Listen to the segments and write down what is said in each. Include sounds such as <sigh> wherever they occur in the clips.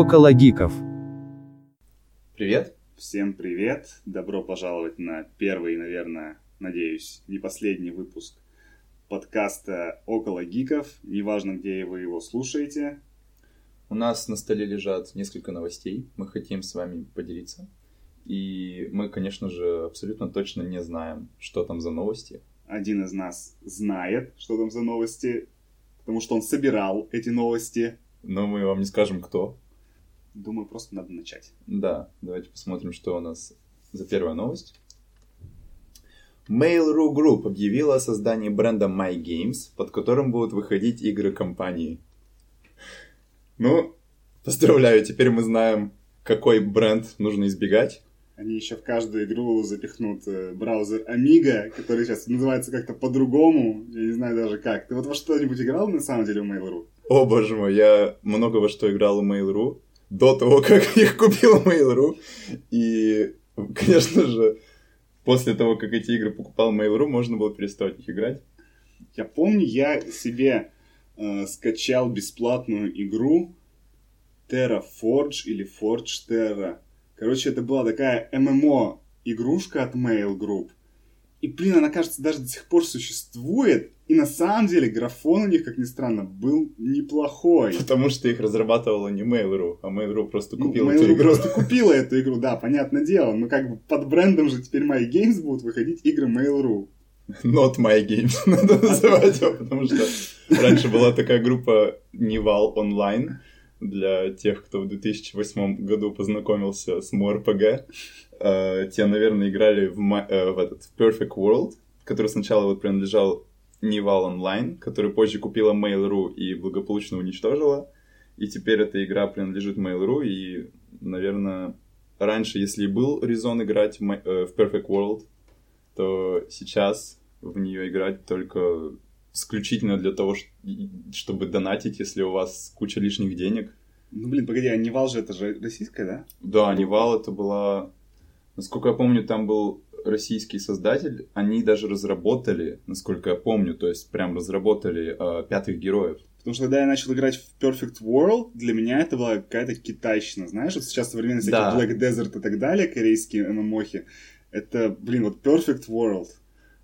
Около гиков. Привет. Всем привет. Добро пожаловать на первый, наверное, надеюсь, не последний выпуск подкаста «Около гиков». Неважно, где вы его слушаете. У нас на столе лежат несколько новостей. Мы хотим с вами поделиться. И мы, конечно же, абсолютно точно не знаем, что там за новости. Один из нас знает, что там за новости, потому что он собирал эти новости. Но мы вам не скажем, кто. Думаю, просто надо начать. Да, давайте посмотрим, что у нас за первая новость. Mail.ru Group объявила о создании бренда My Games, под которым будут выходить игры компании. Ну, поздравляю, теперь мы знаем, какой бренд нужно избегать. Они еще в каждую игру запихнут э, браузер Amiga, который сейчас называется как-то по-другому. Я не знаю даже как. Ты вот во что-нибудь играл на самом деле в Mail.ru? О боже мой, я много во что играл в Mail.ru до того, как <laughs> их купил Mail.ru. И, конечно же, после того, как эти игры покупал Mail.ru, можно было перестать их играть. Я помню, я себе э, скачал бесплатную игру Terra Forge или Forge Terra. Короче, это была такая ММО игрушка от Mail Group. И, блин, она, кажется, даже до сих пор существует. И на самом деле графон у них, как ни странно, был неплохой. Потому что их разрабатывала не Mail.ru, а Mail.ru просто Ну, купила Mail.ru эту игру. просто купила эту игру, да, понятное дело. Но как бы под брендом же теперь My Games будут выходить игры Mail.ru. Not My Games <laughs> надо называть его, потому что раньше была такая группа Nival Online для тех, кто в 2008 году познакомился с MMORPG. Э, Те, наверное, играли в, э, в этот Perfect World, который сначала вот принадлежал Nival Online, который позже купила Mail.ru и благополучно уничтожила. И теперь эта игра принадлежит Mail.ru, и, наверное, раньше, если был резон играть э, в Perfect World, то сейчас в нее играть только исключительно для того, чтобы донатить, если у вас куча лишних денег. Ну, блин, погоди, а Nival же это же российская, да? Да, Nival это была... Насколько я помню, там был российский создатель. Они даже разработали, насколько я помню, то есть прям разработали э, пятых героев. Потому что когда я начал играть в Perfect World, для меня это была какая-то китайщина. Знаешь, вот сейчас современные всякие Да. Black Desert и так далее, корейские MMO хи. Это, блин, вот Perfect World.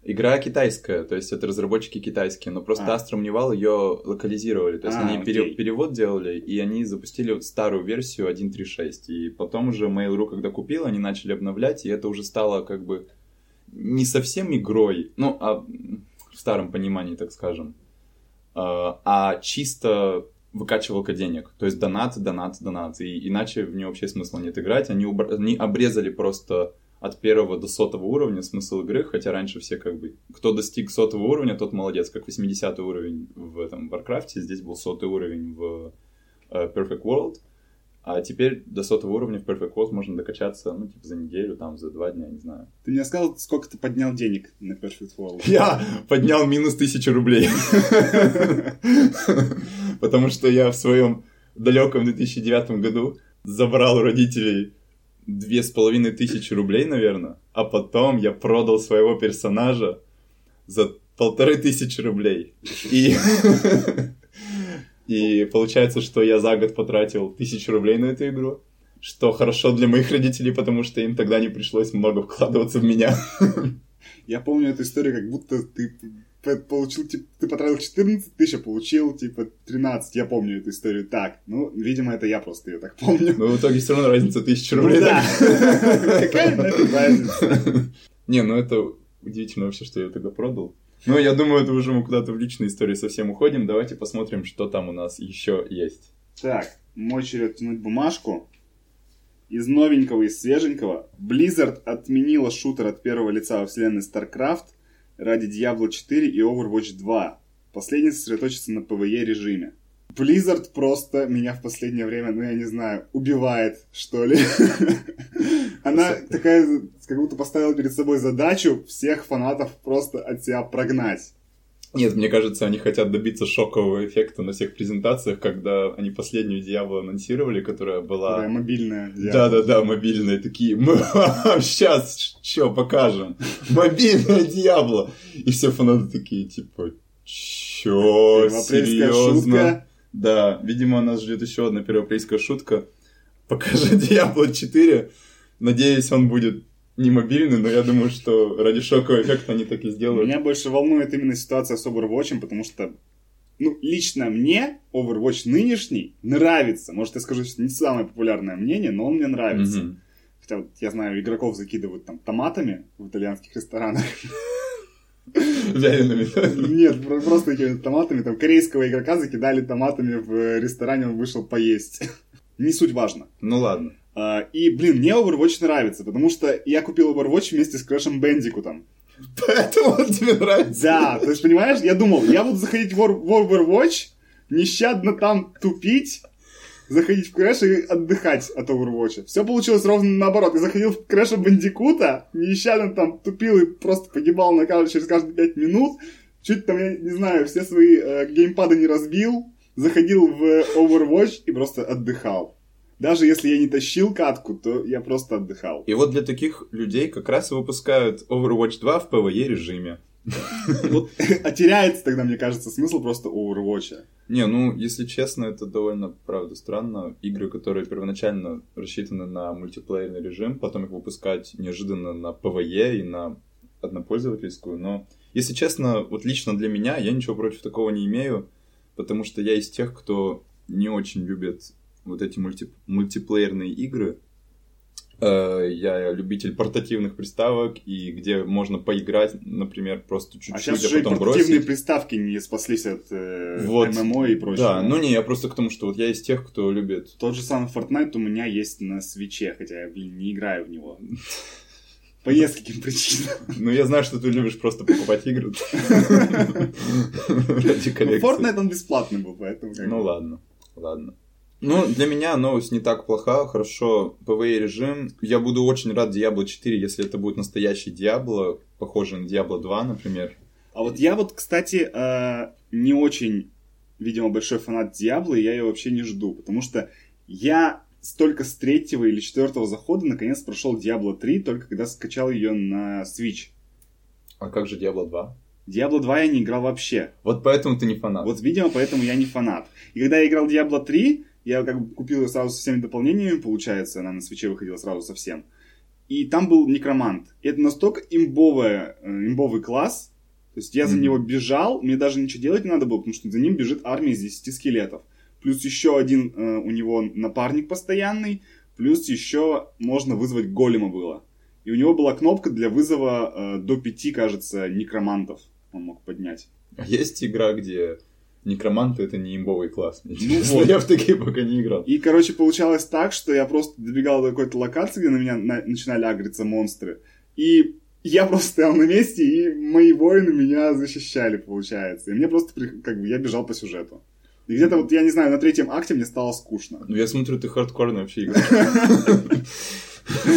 Игра китайская, то есть это разработчики китайские, но просто А. Astrum Nival ее локализировали, то есть А, они пере- перевод делали, и они запустили вот старую версию 1.3.6, и потом уже Mail.ru, когда купил, они начали обновлять, и это уже стало как бы не совсем игрой, ну, а в старом понимании, так скажем, а а чисто выкачивалка денег, то есть донат, донат, донат, и иначе в нее вообще смысла нет играть, они, убра- они обрезали просто от первого до сотого уровня смысл игры, хотя раньше все как бы... Кто достиг сотого уровня, тот молодец. Как 80 уровень в этом Варкрафте, здесь был сотый уровень в э, Perfect World. А теперь до сотого уровня в Perfect World можно докачаться, ну, типа, за неделю, там, за два дня, не знаю. Ты мне сказал, сколько ты поднял денег на Perfect World? <laughs> Я поднял минус тысячу рублей. <laughs> Потому что я в своем далеком 2009 году забрал у родителей две с половиной тысячи рублей, наверное, а потом я продал своего персонажа за полторы тысячи рублей. И... <laughs> И получается, что я за год потратил тысячу рублей на эту игру, что хорошо для моих родителей, потому что им тогда не пришлось много вкладываться в меня. Я помню эту историю, как будто ты получил, типа, ты потратил 14 тысяч, а получил, типа, 13. Я помню эту историю так. Ну, видимо, это я просто ее так помню. Но в итоге все равно разница тысяча Ну рублей. да. <laughs> Какая разница? <laughs> Не, ну это удивительно вообще, что я тогда продал. Ну, я думаю, это уже мы куда-то в личные истории совсем уходим. Давайте посмотрим, что там у нас еще есть. Так, мой черед тянуть бумажку. Из новенького и свеженького Blizzard отменила шутер от первого лица во вселенной StarCraft ради Diablo 4 и Overwatch 2. Последний сосредоточится на PvE режиме. Blizzard просто меня в последнее время, ну я не знаю, убивает, что ли. <laughs> Она такая, как будто поставила перед собой задачу всех фанатов просто от себя прогнать. Нет, мне кажется, они хотят добиться шокового эффекта на всех презентациях, когда они последнюю Диабло анонсировали, которая была... Которая мобильная. Да-да-да, мобильные такие. Мы вам сейчас что покажем? Мобильная Диабло. И все фанаты такие, типа, чё, серьезно? Да, видимо, нас ждет еще одна первоапрельская шутка. покажи Diablo 4. Надеюсь, он будет не мобильный, но я думаю, что ради шокового эффекта они так и сделают. Меня больше волнует именно ситуация с Overwatch, потому что ну, лично мне Overwatch нынешний нравится. Может, я скажу, что не самое популярное мнение, но он мне нравится. Мгм. Хотя вот я знаю, игроков закидывают там томатами в итальянских ресторанах. Вялеными. Нет, про- просто такими томатами. Там корейского игрока закидали томатами в э, ресторане, он вышел поесть. Не суть важно. Ну ладно. А, И, блин, мне Overwatch нравится, потому что я купил Overwatch вместе с Крэшем Бандикутом. Поэтому он тебе нравится. Да, то есть, понимаешь, я думал, я буду заходить в Overwatch, нещадно там тупить, заходить в Крэш и отдыхать от Overwatch. Все получилось ровно наоборот. Я заходил в Крэша Бандикута, нещадно там тупил и просто погибал на каждый, через каждые 5 минут. Чуть там, я не знаю, все свои э, геймпады не разбил. Заходил в Overwatch и просто отдыхал. Даже если я не тащил катку, то я просто отдыхал. И вот для таких людей как раз и выпускают Overwatch 2 в PvE режиме. А теряется тогда, мне кажется, смысл просто Overwatch. Не, ну, если честно, это довольно, правда, странно. Игры, которые первоначально рассчитаны на мультиплеерный режим, потом их выпускать неожиданно на PvE и на однопользовательскую. Но, если честно, вот лично для меня, я ничего против такого не имею, потому что я из тех, кто не очень любит вот эти мульти- мультиплеерные игры. Э, Я любитель портативных приставок, и где можно поиграть, например, просто чуть-чуть, А сейчас а уже и потом портативные бросить. приставки не спаслись от э, Вот. ММО и прочего. Да, ну не, я просто к тому, что вот я из тех, кто любит Тот же самый Fortnite у меня есть на свече, хотя я, блин, не играю в него. По нескольким причинам. Ну, я знаю, что ты любишь просто покупать игры. <laughs> Ради Ну, коллекции. Fortnite он бесплатный был, поэтому Ну, ладно, ладно. Ну, для меня новость не так плоха, хорошо, PvE режим. Я буду очень рад Diablo 4, если это будет настоящий Diablo, похожий на Diablo 2, например. А вот я вот, кстати, э, не очень, видимо, большой фанат Диабло, и я ее вообще не жду, потому что я только с третьего или четвертого захода наконец прошел Diablo 3, только когда скачал ее на Switch. А как же Diablo 2? Diablo 2 я не играл вообще. Вот поэтому ты не фанат. Вот, видимо, поэтому я не фанат. И когда я играл Diablo 3, я как бы купил ее сразу со всеми дополнениями, получается, она на свече выходила сразу со всем. И там был некромант. И это настолько имбовая, э, имбовый класс. То есть я за него бежал, мне даже ничего делать не надо было, потому что за ним бежит армия из 10 скелетов. Плюс еще один э, у него напарник постоянный, плюс еще можно вызвать голема было. И у него была кнопка для вызова э, до 5, кажется, некромантов он мог поднять. А есть игра, где некроманты это не имбовый класс. Ну Честно, вот. Я в такие пока не играл. И, короче, получалось так, что я просто добегал до какой-то локации, где на меня на- начинали агриться монстры. И я просто стоял на месте, и мои воины меня защищали, получается. И мне просто, как бы, я бежал по сюжету. И где-то вот, я не знаю, на третьем акте мне стало скучно. Ну, я смотрю, ты хардкорно вообще играешь.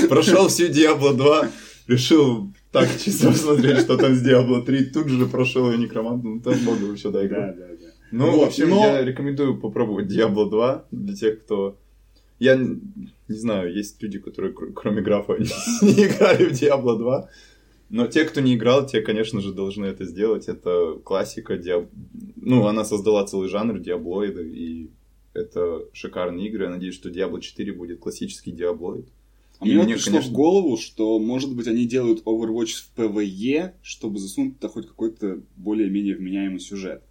Прошел всю Diablo 2, решил так чисто посмотреть, что там с Diablo 3, тут же прошел и Некромант, ну там бога вы сюда Да, играл. да, да. Ну, Вот, в общем, но- я рекомендую попробовать Diablo 2 для тех, кто... Я не знаю, есть люди, которые кр- кроме графа <laughs> не играли в Diablo 2. Но те, кто не играл, те, конечно же, должны это сделать. Это классика. Диаб- Ну, она создала целый жанр диаблоиды, и это шикарные игры. Я надеюсь, что Diablo 4 будет классический диаблоид. А И мне мне, пришло конечно- в голову, что, может быть, они делают Overwatch в PvE, чтобы засунуть туда хоть какой-то более-менее вменяемый сюжет.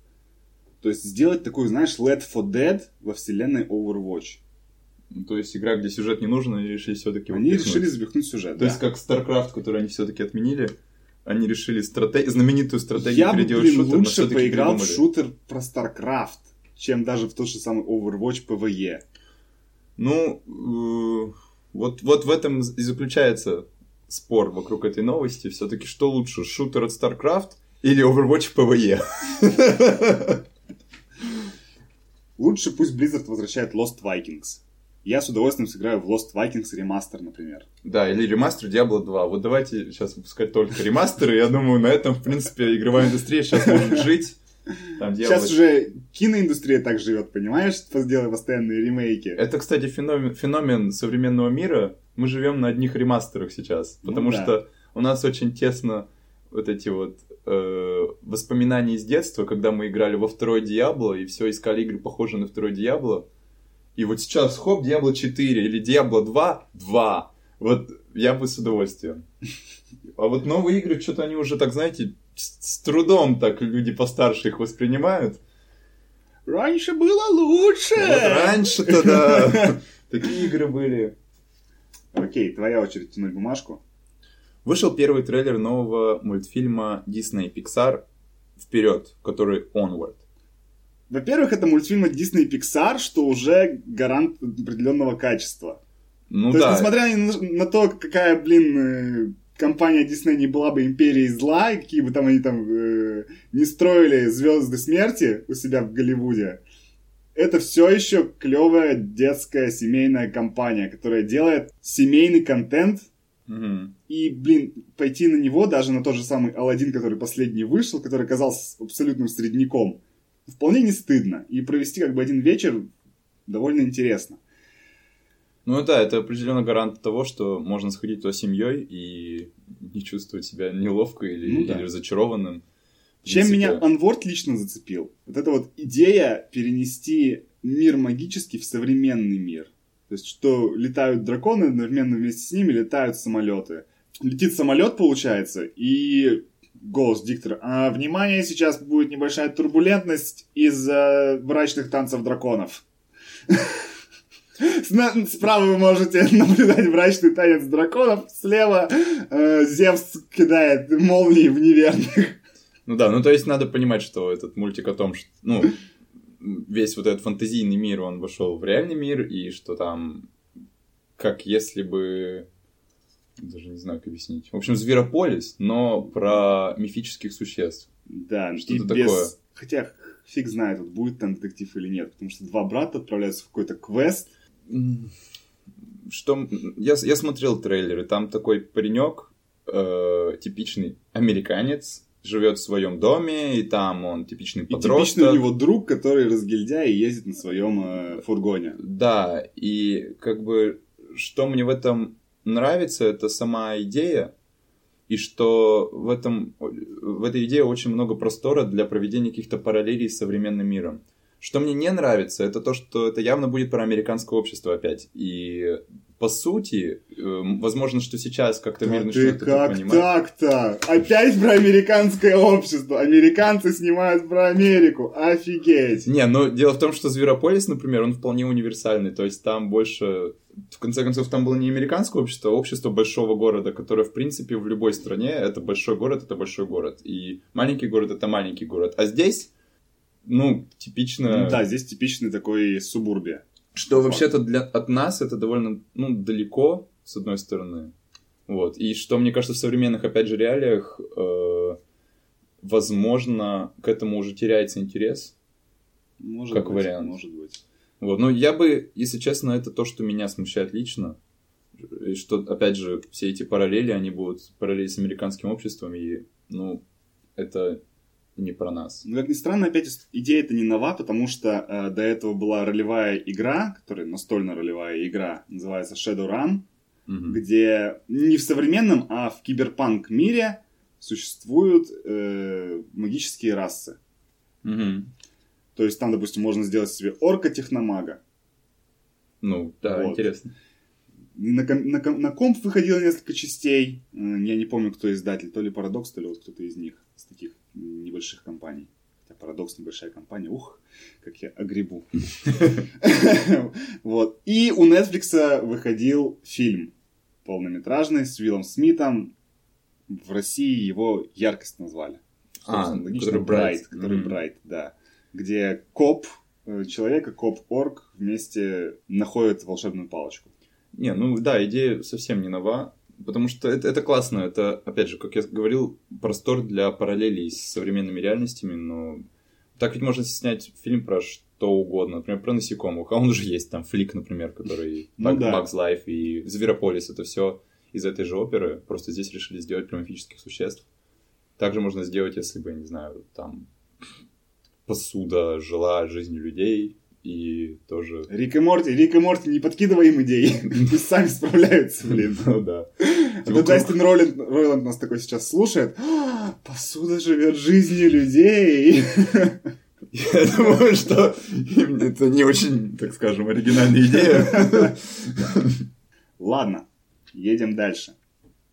То есть сделать такой, знаешь, Led for Dead во вселенной Overwatch. Ну, То есть игра, где сюжет не нужен, они решили все-таки Они решили запихнуть сюжет. То да. есть как StarCraft, который они все-таки отменили, они решили стратег... знаменитую стратегию Я бы, переделать блин, в шутер, лучше поиграл в придумали. шутер про StarCraft, чем даже в тот же самый Overwatch PvE. Ну, э, вот, вот в этом и заключается спор вокруг этой новости. Все-таки что лучше, шутер от StarCraft или Overwatch PvE? <laughs> Лучше пусть Blizzard возвращает Lost Vikings. Я с удовольствием сыграю в Lost Vikings ремастер, например. Да, или ремастер Diablo 2. Вот давайте сейчас выпускать только ремастеры. Я думаю, на этом, в принципе, игровая индустрия сейчас может жить. Там Сейчас уже киноиндустрия так живет, понимаешь? Сделай постоянные ремейки. Это, кстати, феномен, феномен современного мира. Мы живем на одних ремастерах сейчас, Ну потому да. что у нас очень тесно вот эти вот э, воспоминания из детства, когда мы играли во второй Диабло и все искали игры, похожие на второй Диабло. И вот сейчас, хоп, Diablo 4 или Diablo 2, 2. Вот я бы с удовольствием. А вот новые игры, что-то они уже так, знаете, с, с трудом так люди постарше их воспринимают. Раньше было лучше! Вот раньше-то, да. <laughs> Такие игры были. Окей, твоя очередь тянуть бумажку. Вышел первый трейлер нового мультфильма Disney Pixar «Вперед», который Onward. Во-первых, это мультфильм от Disney Pixar, что уже гарант определенного качества. Ну то да. есть, несмотря на, на то, какая, блин, э, компания Disney не была бы империей зла, и какие бы там они там э, не строили звезды смерти у себя в Голливуде, это все еще клевая детская семейная компания, которая делает семейный контент, И, блин, пойти на него, даже на тот же самый Алладин, который последний вышел, который оказался абсолютным средняком, вполне не стыдно. И провести как бы один вечер довольно интересно. Ну да, это определенно гарант того, что можно сходить туда семьей и не чувствовать себя неловко или, Ну да. или разочарованным. Чем меня Анворд лично зацепил? Вот эта вот идея перенести мир магический в современный мир. То есть, что летают драконы, одновременно вместе с ними летают самолеты. Летит самолет, получается, и голос диктора. А, внимание, сейчас будет небольшая турбулентность из-за брачных танцев драконов. <laughs> Справа вы можете <laughs> наблюдать брачный танец драконов, слева э, Зевс кидает молнии в неверных. Ну да, ну то есть надо понимать, что этот мультик о том, что, ну, весь вот этот фантазийный мир, он вошел в реальный мир, и что там, как если бы, даже не знаю, как объяснить. В общем, Зверополис, но про мифических существ. Да, Что-то и без... такое. Хотя фиг знает, вот будет там детектив или нет, потому что два брата отправляются в какой-то квест. Что я, я смотрел трейлеры, там такой паренек, э, типичный американец, живет в своем доме, и там он типичный И подросток. типичный у него друг, который разгильдяй и ездит на своем э, фургоне. Да, и как бы что мне в этом нравится, это сама идея, и что в, этом, в этой идее очень много простора для проведения каких-то параллелей с современным миром. Что мне не нравится, это то, что это явно будет про американское общество опять. И по сути, э, возможно, что сейчас как-то мир Да ты это как так-то? Опять про американское общество. Американцы снимают про Америку. Офигеть. Не, но дело в том, что Зверополис, например, он вполне универсальный. То есть там больше... В конце концов, там было не американское общество, а общество большого города, которое, в принципе, в любой стране это большой город, это большой город. И маленький город это маленький город. А здесь, ну, типично... Ну да, здесь типичный такой субурбия. Что вообще-то для, от нас это довольно, ну, далеко, с одной стороны. Вот. И что, мне кажется, в современных, опять же, реалиях, э, возможно, к этому уже теряется интерес. Может Как быть, вариант. Может быть. Вот. Но я бы, если честно, это то, что меня смущает лично. И что, опять же, все эти параллели, они будут параллели с американским обществом, и, ну, это не про нас. Ну, как ни странно, опять идея это не нова, потому что э, до этого была ролевая игра, которая настольно ролевая игра, называется Shadowrun, Мгм. где не в современном, а в киберпанк мире существуют э, магические расы. Мгм. То есть там, допустим, можно сделать себе орка-техномага. Ну, да, Вот. интересно. На, ком- на, ком- на комп выходило несколько частей. Э, Я не помню, кто издатель, то ли Парадокс, то ли вот кто-то из них, из таких небольших компаний. Хотя Парадокс небольшая компания, ух, как я огребу. <laughs> Вот. И у Netflix выходил фильм полнометражный с Уиллом Смитом. В России его яркость назвали. А, логично, Брайт, который. Брайт, да. Где коп, э, человека, коп-орк вместе находят волшебную палочку. Не, ну да, идея совсем не нова, потому что это, это классно, это, опять же, как я говорил, простор для параллелей с современными реальностями, но так ведь можно снять фильм про что угодно, например, про насекомых, а он уже есть, там, Флик, например, который Ну да. Bugs Life и Зверополис, это все из этой же оперы, просто здесь решили сделать про мифических существ. Также можно сделать, если бы, я не знаю, там, посуда жила жизнью людей, и тоже... Рик и Морти, Рик и Морти, не подкидывай им идей. <laughs> Пусть сами справляются, блин. Ну да. А Дастин Ройланд, Ройланд нас такой сейчас слушает. «А, Посуда живет жизнью людей. <laughs> Я думаю, что это не очень, так скажем, оригинальная идея. <laughs> Ладно, едем дальше.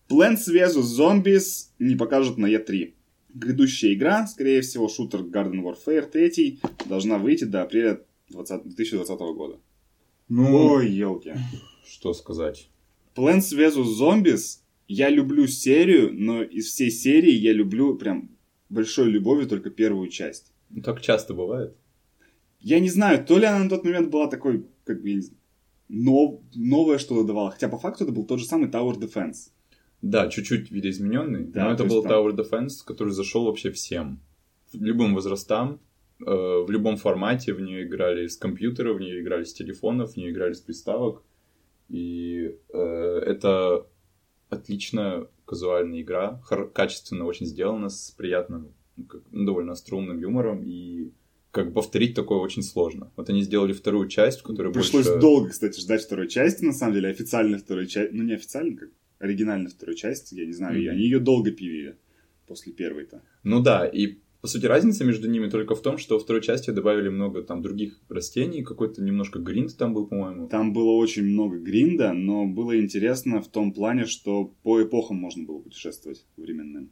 Plants vs. Zombies не покажут на E3. Грядущая игра, скорее всего, шутер Garden Warfare 3, должна выйти до апреля 20, 2020 года. Ну, Ой, елки. что сказать. Plants vs. Zombies я люблю серию, но из всей серии я люблю прям большой любовью только первую часть. Ну, Так часто бывает. Я не знаю, то ли она на тот момент была такой, как бы, нов- новое что-то давала. Хотя по факту это был тот же самый Tower Defense. Да, чуть-чуть видоизмененный, Да, но это то был там- Tower Defense, который зашел вообще всем. Любым возрастам, в любом формате в нее играли с компьютера, в нее играли с телефонов, в нее играли с приставок. И э, это отличная казуальная игра, качественно очень сделана, с приятным, ну, как- ну, довольно струнным юмором, и как бы повторить такое очень сложно. Вот они сделали вторую часть, в которой Пришлось больше... долго, кстати, ждать второй части, на самом деле, официальной второй части. Ну, не официально, как оригинальной второй части, я не знаю. И Мгм. они ее долго пилили после первой-то. Ну да, и по сути разница между ними только в том, что во второй части добавили много там других растений, какой-то немножко гринд там был, по-моему. Там было очень много гринда, но было интересно в том плане, что по эпохам можно было путешествовать временным.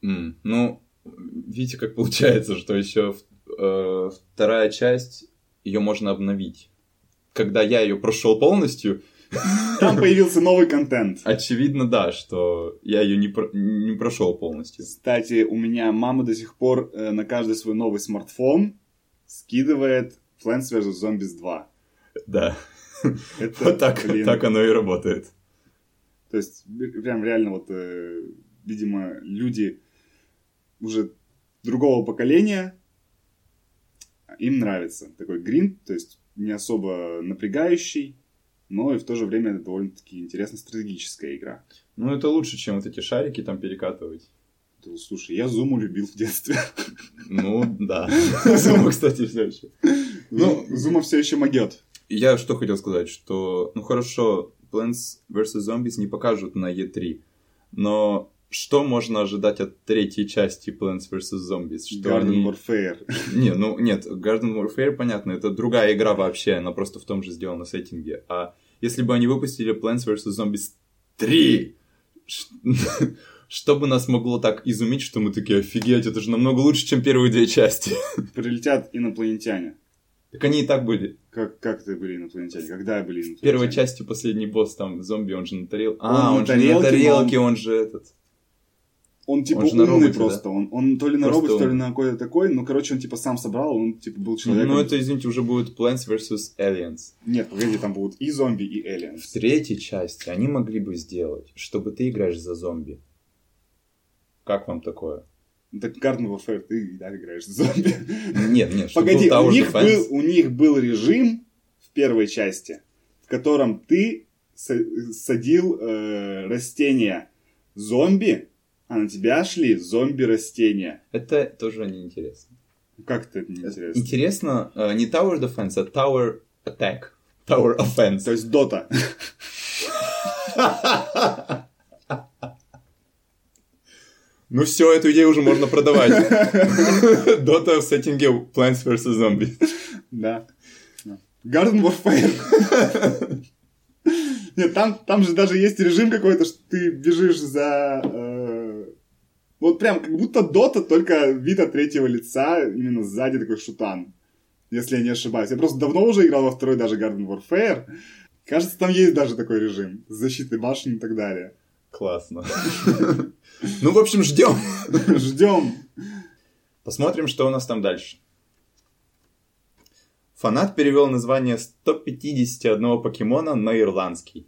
М, Ну, видите, как получается, что еще э, вторая часть, ее можно обновить. Когда я ее прошел полностью, Там появился новый контент. очевидно, да, что я ее не, про- не прошел полностью. Кстати, у меня мама до сих пор э, на каждый свой новый смартфон скидывает Plants vs. Zombies 2. Да, Это, вот так, блин, так оно и работает. То есть, прям реально вот, э, видимо, люди уже другого поколения, им нравится такой гринд, то есть не особо напрягающий, но и в то же время это довольно-таки интересная стратегическая игра. Ну, это лучше, чем вот эти шарики там перекатывать. То, Слушай, я Зуму любил в детстве. Ну, да. <laughs> Зума, кстати, все еще. Ну, Зума все еще могет. Я что хотел сказать, что, ну хорошо, Plants vs. Zombies не покажут на E3, но что можно ожидать от третьей части Plants vs. Zombies? Что Garden они... Warfare. Не, ну нет, Garden Warfare, понятно, это другая игра вообще, она просто в том же сделана сеттинге. А если бы они выпустили Plants vs. Zombies 3, ш- что бы нас могло так изумить, что мы такие, офигеть, это же намного лучше, чем первые две части. <laughs> Прилетят инопланетяне. Так они и так были. Как, как это были инопланетяне? Когда были В инопланетяне? первой части последний босс, там, зомби, он же на тарелке. А, Он он, на же на тарелке, тарелке, он же этот. Он типа Он умный роботе, просто. Он, он то ли на Просто роботе, то он. ли на какой-то такой. Ну, короче, он типа сам собрал, он типа был человеком. Ну, это, извините, уже будет Plants vs. Aliens. Нет, погоди, там будут и зомби, и В aliens. третьей части они могли бы сделать, чтобы ты играешь за зомби. Как вам такое? Ну, Так Garden Warfare ты так играешь за зомби. Нет, нет, Погоди, у них, был, у них был режим в первой части, в котором ты са- садил э, растения зомби, а на тебя шли зомби-растения. Это тоже неинтересно. Как это неинтересно? Интересно, э, не Tower Defense, а Tower Attack. Tower Offense. То есть Дота. Ну все, эту идею уже можно продавать. <laughs> Дота в сеттинге Plants vs. Zombies. Да. Garden Warfare. Нет, там, там же даже есть режим какой-то, что ты бежишь за... э, вот прям как будто Дота, только вид от третьего лица, именно сзади такой шутан. Если я не ошибаюсь. Я просто давно уже играл во второй даже Garden Warfare. Кажется, там есть даже такой режим. С защитой башен и так далее. Классно. <laughs> Ну, в общем, ждем. <laughs> Ждем. Посмотрим, что у нас там дальше. Фанат перевел название 151 покемона на ирландский.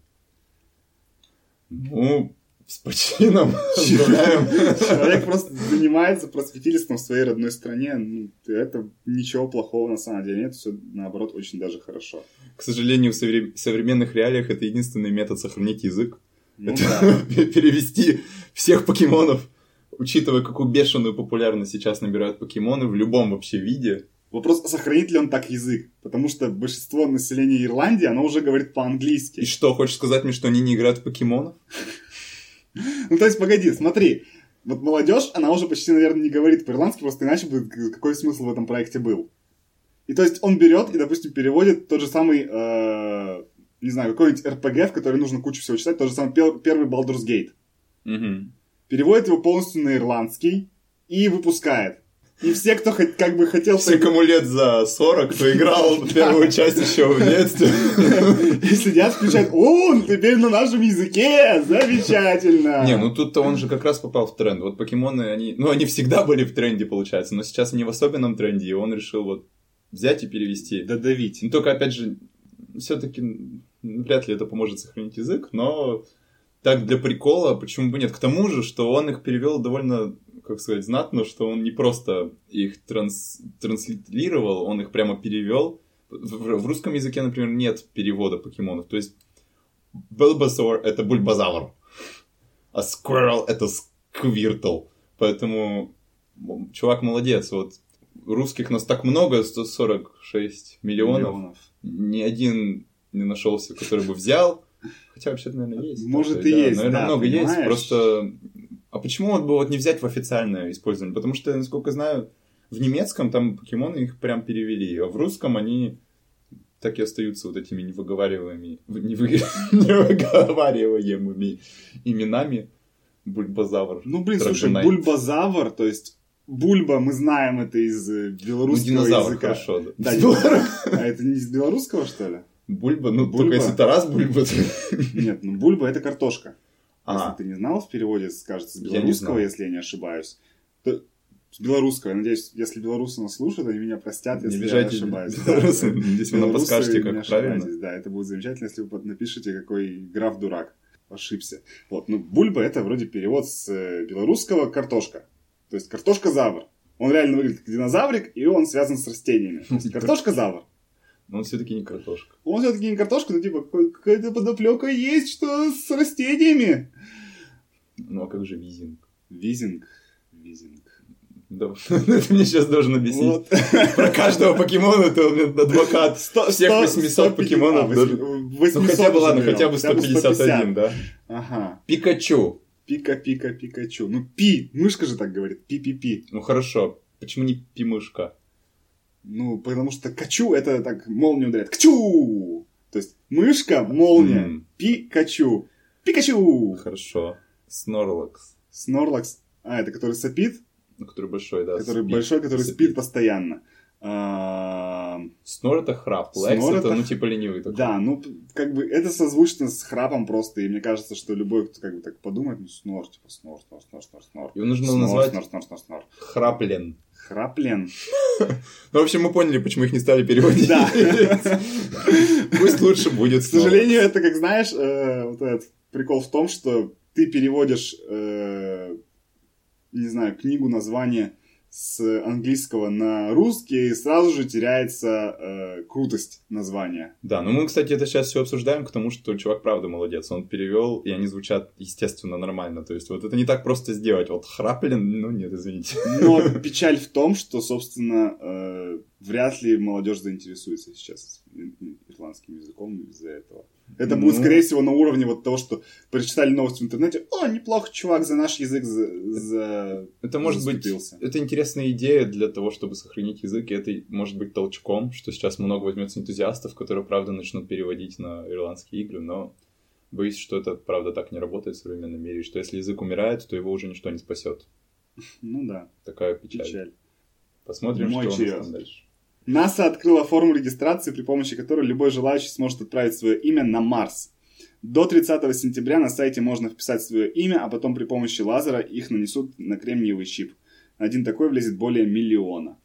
Ну, с почином. Поздравляем. Человек просто занимается просветительством в своей родной стране. Ну, это ничего плохого на самом деле нет. Все наоборот очень даже хорошо. К сожалению, в совре- современных реалиях это единственный метод сохранить язык. Ну это да. <laughs> перевести всех покемонов, учитывая, какую бешеную популярность сейчас набирают покемоны в любом вообще виде. Вопрос, сохранит ли он так язык? Потому что большинство населения Ирландии, оно уже говорит И по-английски. что, хочешь сказать мне, что они не играют в покемонов? <laughs> <laughs> Ну, то есть, погоди, смотри. Вот молодежь, она уже почти, наверное, не говорит по-ирландски, просто иначе бы какой смысл в этом проекте был. И то есть он берет и, допустим, переводит тот же самый, э, не знаю, какой-нибудь RPG, в который нужно кучу всего читать, тот же самый пер- первый Baldur's Gate. Мгм. Переводит его полностью на ирландский и выпускает. И все, кто хоть как бы хотел... Все, кому лет за 40, кто играл <laughs> первую часть еще в детстве. <laughs> И сидят, включают, о, теперь на нашем языке, замечательно. Не, ну тут-то он же как раз попал в тренд. Вот покемоны, они, ну они всегда были в тренде, получается, но сейчас они в особенном тренде, и он решил вот взять и перевести. Додавить. Ну только, опять же, все-таки вряд ли это поможет сохранить язык, но так для прикола, почему бы нет? К тому же, что он их перевел довольно, как сказать, знатно, что он не просто их транс, транслитерировал, он их прямо перевел. В, в русском языке, например, нет перевода покемонов. То есть Bulbasaur — это бульбазавр, а Squirrel — это Сквиртл. Поэтому чувак молодец. Вот русских нас так много, 146 миллионов ни один не нашелся, который бы взял. Хотя вообще-то, наверное, есть. Может, такой, и есть, Наверное, да, много есть. понимаешь? Просто. А почему вот бы вот не взять в официальное использование? Потому что, насколько знаю, в немецком там покемоны их прям перевели, а в русском они так и остаются вот этими невыговариваемыми, невы- <laughs> невыговариваемыми именами. Бульбазавр. Ну, блин, слушай, Драгонайт. бульбазавр, то есть Бульба, мы знаем это из э, Ну, белорусского динозавр, языка. хорошо. да. Да. А это не из белорусского, что ли? Бульба, ну, Бульба. только если Тарас Бульба. Нет, ну бульба это картошка. А, Если ты не знал, в переводе скажется с Я не белорусского, знал. если я не ошибаюсь. То- С белорусского. Я надеюсь, если белорусы нас слушают, они меня простят, Не если я обижайте ошибаюсь. белорусы, Да, здесь вы нам подскажете, не как правильно. Да, это будет замечательно, если вы напишите, какой граф дурак. Ошибся. Вот, ну, бульба это вроде перевод с э, белорусского картошка. То есть картошка-завр. Он реально выглядит как динозаврик, и он связан с растениями. <laughs> Картошка-завр. Но он все-таки не картошка. Он все-таки не картошка, но типа какая-то подоплека есть, что с растениями. Ну а как же визинг? Визинг. Визинг. Да, <laughs> ты мне сейчас должен объяснить. Вот. Про каждого покемона ты у меня адвокат всех сто- 800 150, покемонов. а, даже- восьми- Ну 800 хотя бы, ладно, хотя бы 151, да? Ага. Пикачу. Пика-пика, Пикачу. Ну, пи. Мышка же так говорит. Пи-пи-пи. Ну хорошо. Почему не пимышка? Ну, потому что качу это так молнию ударяет. Качу! То есть мышка, молния. М. Пикачу. Пикачу! Хорошо. Снорлакс. Снорлакс. А, это который сопит, Ну, который большой, да. который спит. большой, который Сопит. спит постоянно. Снор это храп. Лекс Снор это, это- ну, типа ленивый такой. Да, ну, как бы это созвучно с храпом просто, и мне кажется, что любой, кто как бы так подумает, ну, снор, типа, снор, снор, снор, снор, снор. Его нужно Снор, назвать снор, снор, снор, снор. храплен. Храплен. <laughs> Ну, в общем, мы поняли, почему их не стали переводить. Да. <laughs> Пусть лучше будет К сожалению, это, как знаешь, э, вот этот прикол в том, что ты переводишь, э, не знаю, книгу, название с английского на русский, и сразу же теряется э, крутость названия. Да, ну мы, кстати, это сейчас все обсуждаем, к тому, что чувак правда молодец. Он перевел, и они звучат, естественно, нормально. То есть, вот это не так просто сделать. Вот храплен, ну нет, извините. Но <laughs> печаль в том, что, собственно, э, вряд ли молодежь заинтересуется сейчас ир- ирландским языком из-за этого. Это будет, Ну. скорее всего, на уровне вот того, что прочитали новость в интернете. О, неплохо, чувак, за наш язык за, за- Это может быть, заступился». это интересная идея для того, чтобы сохранить язык, и это может быть толчком, что сейчас много возьмется энтузиастов, которые, правда, начнут переводить на ирландские игры, но боюсь, что это, правда, так не работает в современном мире, что если язык умирает, то его уже ничто не спасет. Ну да, Такая печаль. печаль. Посмотрим, Мой что у нас там дальше. НАСА открыла форму регистрации, при помощи которой любой желающий сможет отправить свое имя на Марс. До 30 сентября на сайте можно вписать свое имя, а потом при помощи лазера их нанесут на кремниевый чип. Один такой влезет более миллиона.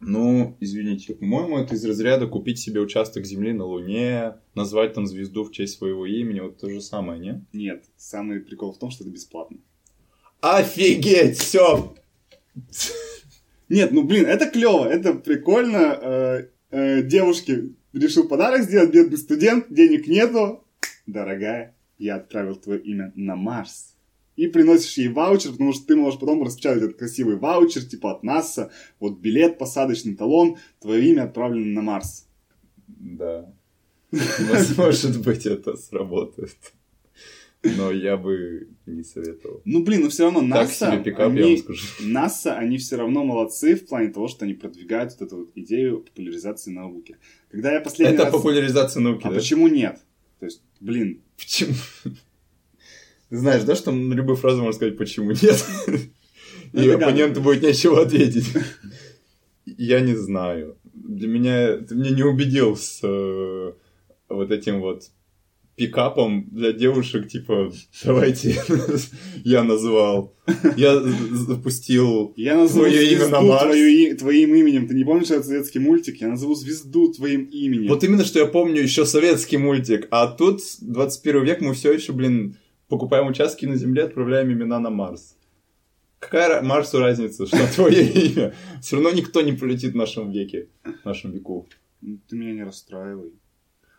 Ну, извините, по-моему, это из разряда купить себе участок земли на Луне, назвать там звезду в честь своего имени, вот то же самое, не? Нет, самый прикол в том, что это бесплатно. Офигеть, все! Нет, ну блин, это клево, это прикольно. Э, э, девушке решил подарок сделать, бедный студент, денег нету. Дорогая, я отправил твое имя на Марс. И приносишь ей ваучер, потому что ты можешь потом распечатать этот красивый ваучер, типа от НАСА, вот билет, посадочный талон, твое имя отправлено на Марс. Да. Может <laughs> быть, это сработает. Но я бы не советовал. Ну, блин, ну все равно Так НАСА, себе пикап, я они, вам скажу. НАСА, они все равно молодцы в плане того, что они продвигают вот эту вот идею популяризации науки. Когда я последний Это раз... популяризация науки, А да? почему нет? То есть, блин, Почему? Ты знаешь, да, что на любую фразу можно сказать «почему нет?» <laughs> Ну, И оппоненту будет нечего ответить. Я не знаю. Для меня... Ты меня не убедил с э, вот этим вот пикапом для девушек, типа, давайте я назвал. Я запустил я назову Твое имя на Марс. твою твоим именем. Ты не помнишь этот советский мультик? Я назову звезду твоим именем. Вот именно, что я помню еще советский мультик, а тут 21 век мы все еще, блин, покупаем участки на Земле, отправляем имена на Марс. Какая Марсу разница, что <laughs> твое имя? Все равно никто не полетит в нашем веке, в нашем веку. Ты меня не расстраивай.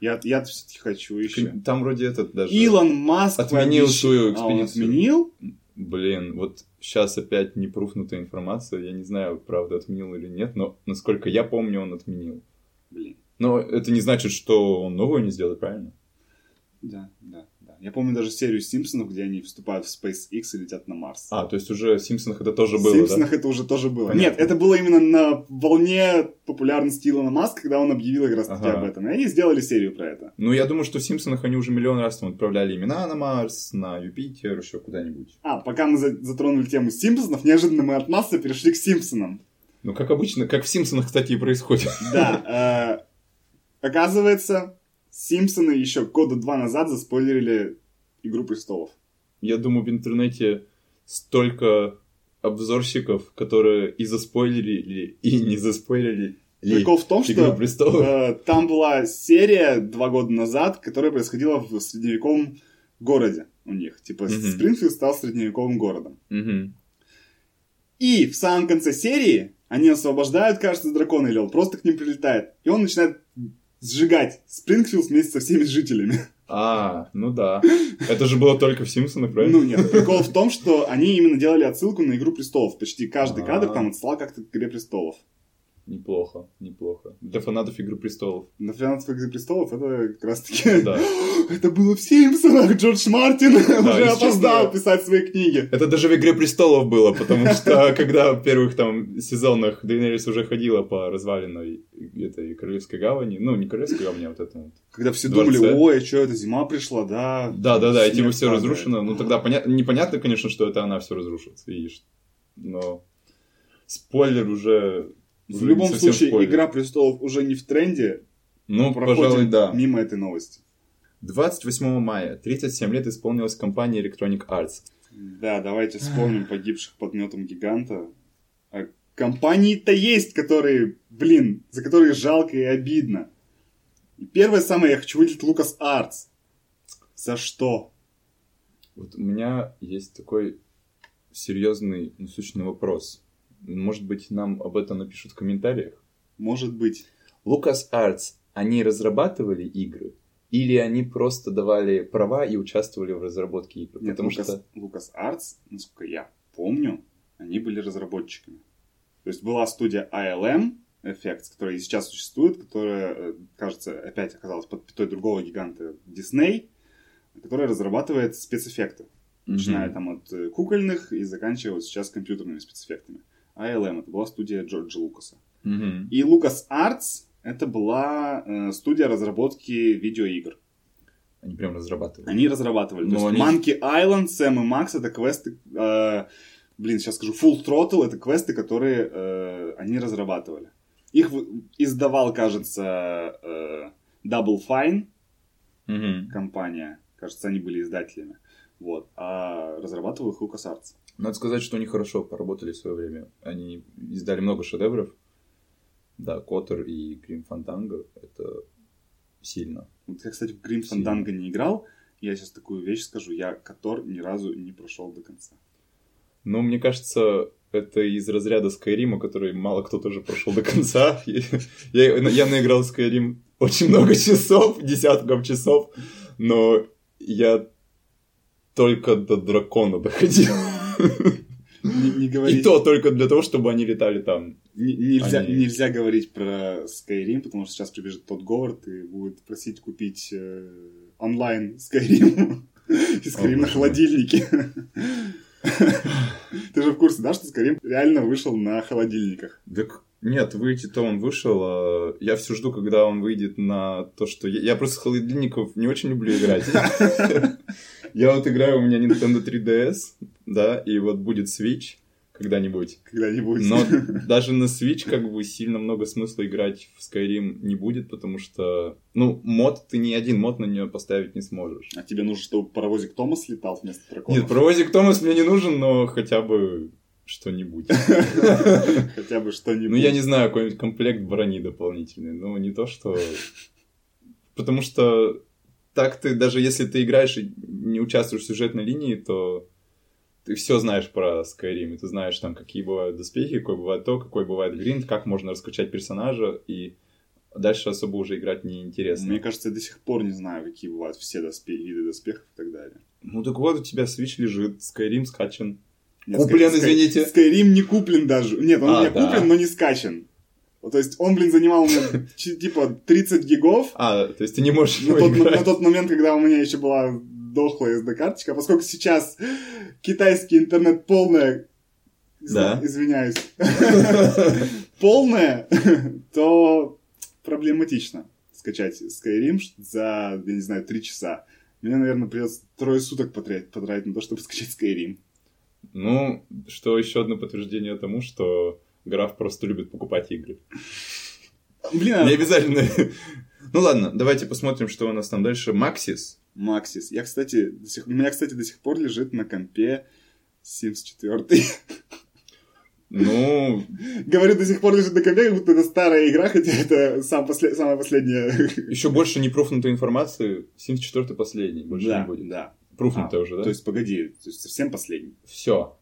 Я, я все-таки хочу еще. Там вроде этот даже... Илон Маск Отменил пообещ- свою А, он экспедицию. отменил? Блин, вот сейчас опять не пруфнутая информация, я не знаю, правда, отменил или нет, но насколько я помню, он отменил. Блин. Но это не значит, что он новую не сделает, правильно? Да, да. Я помню даже серию Симпсонов, где они вступают в SpaceX и летят на Марс. А, то есть уже в Симпсонах это тоже в было, Симпсонах да? это уже тоже было. Понятно. Нет, это было именно на волне популярности Илона Маска, когда он объявил как раз таки Ага. об этом. И они сделали серию про это. Ну, я думаю, что в Симпсонах они уже миллион раз там отправляли имена на Марс, на Юпитер, еще куда-нибудь. А, пока мы за- затронули тему Симпсонов, неожиданно мы от Масса перешли к Симпсонам. Ну, как обычно, как в Симпсонах, кстати, и происходит. Да, э, оказывается, Симпсоны еще года два назад заспойлерили Игру престолов. Я думаю, в интернете столько обзорщиков, которые и заспойлерили, и не заспойлерили ли Прикол в том, что э, там была серия два года назад, которая происходила в средневековом городе у них. Типа Мгм. Спрингфилд стал средневековым городом. Мгм. И в самом конце серии они освобождают, кажется, дракона, или он просто к ним прилетает. И он начинает сжигать Спрингфилд вместе со всеми жителями. А, ну да. Это же было только в Симпсонах, правильно? Ну нет, прикол в том, что они именно делали отсылку на Игру престолов. Почти каждый кадр А. там отсылал как-то к Игре престолов. Неплохо, неплохо. Для фанатов Игры престолов. На финансах Игры престолов это как раз таки... <laughs> Да. <gasps> Это было в Симпсонах! Джордж Мартин <laughs> уже если опоздал честно- писать свои книги. Это даже в Игре престолов было, потому <laughs> что когда в первых там сезонах Дейнерис уже ходила по разваленной этой Королевской гавани, ну, не Королевской гавани, а вот это вот. Когда все Дворце. думали, ой, а что это, зима пришла, да? Да, да, да, и типа все падает». разрушено. Ну, тогда понятно, непонятно, конечно, что это она все разрушит, видишь. Но спойлер уже... В любом случае, спойлер. Игра престолов уже не в тренде. Ну, пожалуй, да. мимо этой новости. 28 мая, 37 лет исполнилась компания Electronic Arts. Да, давайте вспомним погибших под метом гиганта. А компании-то есть, которые, блин, за которые жалко и обидно. И первое самое, я хочу выделить Лукас Артс. За что? Вот у меня есть такой серьезный насущный вопрос. Может быть, нам об этом напишут в комментариях? Может быть, Lucas Arts, они разрабатывали игры? Или они просто давали права и участвовали в разработке игр? нет, Потому Лукас, что... Артс, насколько я помню, они были разработчиками. То есть была студия ILM Effects, которая и сейчас существует, которая, э, кажется, опять оказалась под пятой другого гиганта Disney, которая разрабатывает спецэффекты. начиная Мгм. там от э, кукольных и заканчивая вот сейчас компьютерными спецэффектами. ALM это была студия Джорджа Лукаса. Мгм. И Lucas Arts это была э, студия разработки видеоигр. Они прям разрабатывали. Они разрабатывали. Но То есть они- Monkey Island, Sam и Max это квесты, э, блин, сейчас скажу, Full Throttle это квесты, которые э, они разрабатывали. Их издавал, кажется, э, Double Fine Мгм. компания. Кажется, они были издателями. Вот. А разрабатывал их LucasArts. Надо сказать, что они хорошо поработали в свое время. Они издали много шедевров. Да, Котор и Грим Фантанго. Это сильно. Вот я, кстати, в Сильно. Fandango не играл. Я сейчас такую вещь скажу. Я Котор ни разу не прошел до конца. Но мне кажется, это из разряда Скайрима, который мало кто тоже прошел до конца. <laughs> Я, я наиграл Skyrim очень много часов, десятков часов, но я только до дракона доходил. Не, не И то только для того, чтобы они летали там. не- нельзя, Они- нельзя говорить про Skyrim, потому что сейчас прибежит тот Говард и будет просить купить э, онлайн Skyrim. <laughs> И Скайрим на холодильнике. <laughs> Ты же в курсе, да, что Скайрим реально вышел на холодильниках? Так нет, выйти-то он вышел, а я все жду, когда он выйдет на то, что... Я, я просто холодильников не очень люблю играть. <laughs> Я вот играю, у меня Nintendo 3DS, да, и вот будет Switch когда-нибудь. Когда-нибудь. Но <laughs> даже на Switch как бы сильно много смысла играть в Skyrim не будет, потому что, ну, мод, ты ни один мод на нее поставить не сможешь. А тебе нужно, чтобы паровозик Томас летал вместо дракона? Нет, паровозик Томас мне не нужен, но хотя бы что-нибудь. <laughs> Хотя бы что-нибудь. Ну, я не знаю, какой-нибудь комплект брони дополнительный. Ну, не то, что... Потому что так ты, даже если ты играешь и не участвуешь в сюжетной линии, то ты все знаешь про Skyrim, и ты знаешь там, какие бывают доспехи, какой бывает то, какой бывает гринд, как можно раскачать персонажа, и дальше особо уже играть неинтересно. Мне кажется, я до сих пор не знаю, какие бывают все доспехи, виды доспехов и так далее. Ну так вот, у тебя Switch лежит, Skyrim скачан. Нет, куплен, Sky... извините. Skyrim не куплен даже. Нет, он а, меня да. куплен, но не скачан. То есть он, блин, занимал у меня типа 30 гигов. А, то есть ты не можешь на тот, на тот момент, когда у меня еще была дохлая SD-карточка, поскольку сейчас китайский интернет полная, да. извиняюсь, <laughs> полная, <laughs> то проблематично скачать Skyrim за, я не знаю, три часа. Мне, наверное, придется трое суток потратить, потратить на то, чтобы скачать Skyrim. Ну, что еще одно подтверждение тому, что граф просто любит покупать игры. Блин, а... Не обязательно. Ну ладно, давайте посмотрим, что у нас там дальше. Максис. Максис. Я, кстати, до сих... у меня, кстати, до сих пор лежит на компе Sims 4. Ну... Говорю, до сих пор лежит на компе, как будто это старая игра, хотя это сам послед... самая последняя. Еще больше не профнутой информации. Sims 4 последний, больше да, не будет. Да, Пруфнутая а, уже, да? То есть, погоди, то есть совсем последний. Все.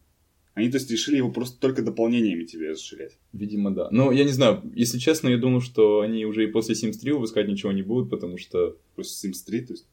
Они, то есть, решили его просто только дополнениями тебе расширять. Видимо, да. Но я не знаю, если честно, я думаю, что они уже и после Sims 3 выпускать ничего не будут, потому что... После Sims 3, то есть...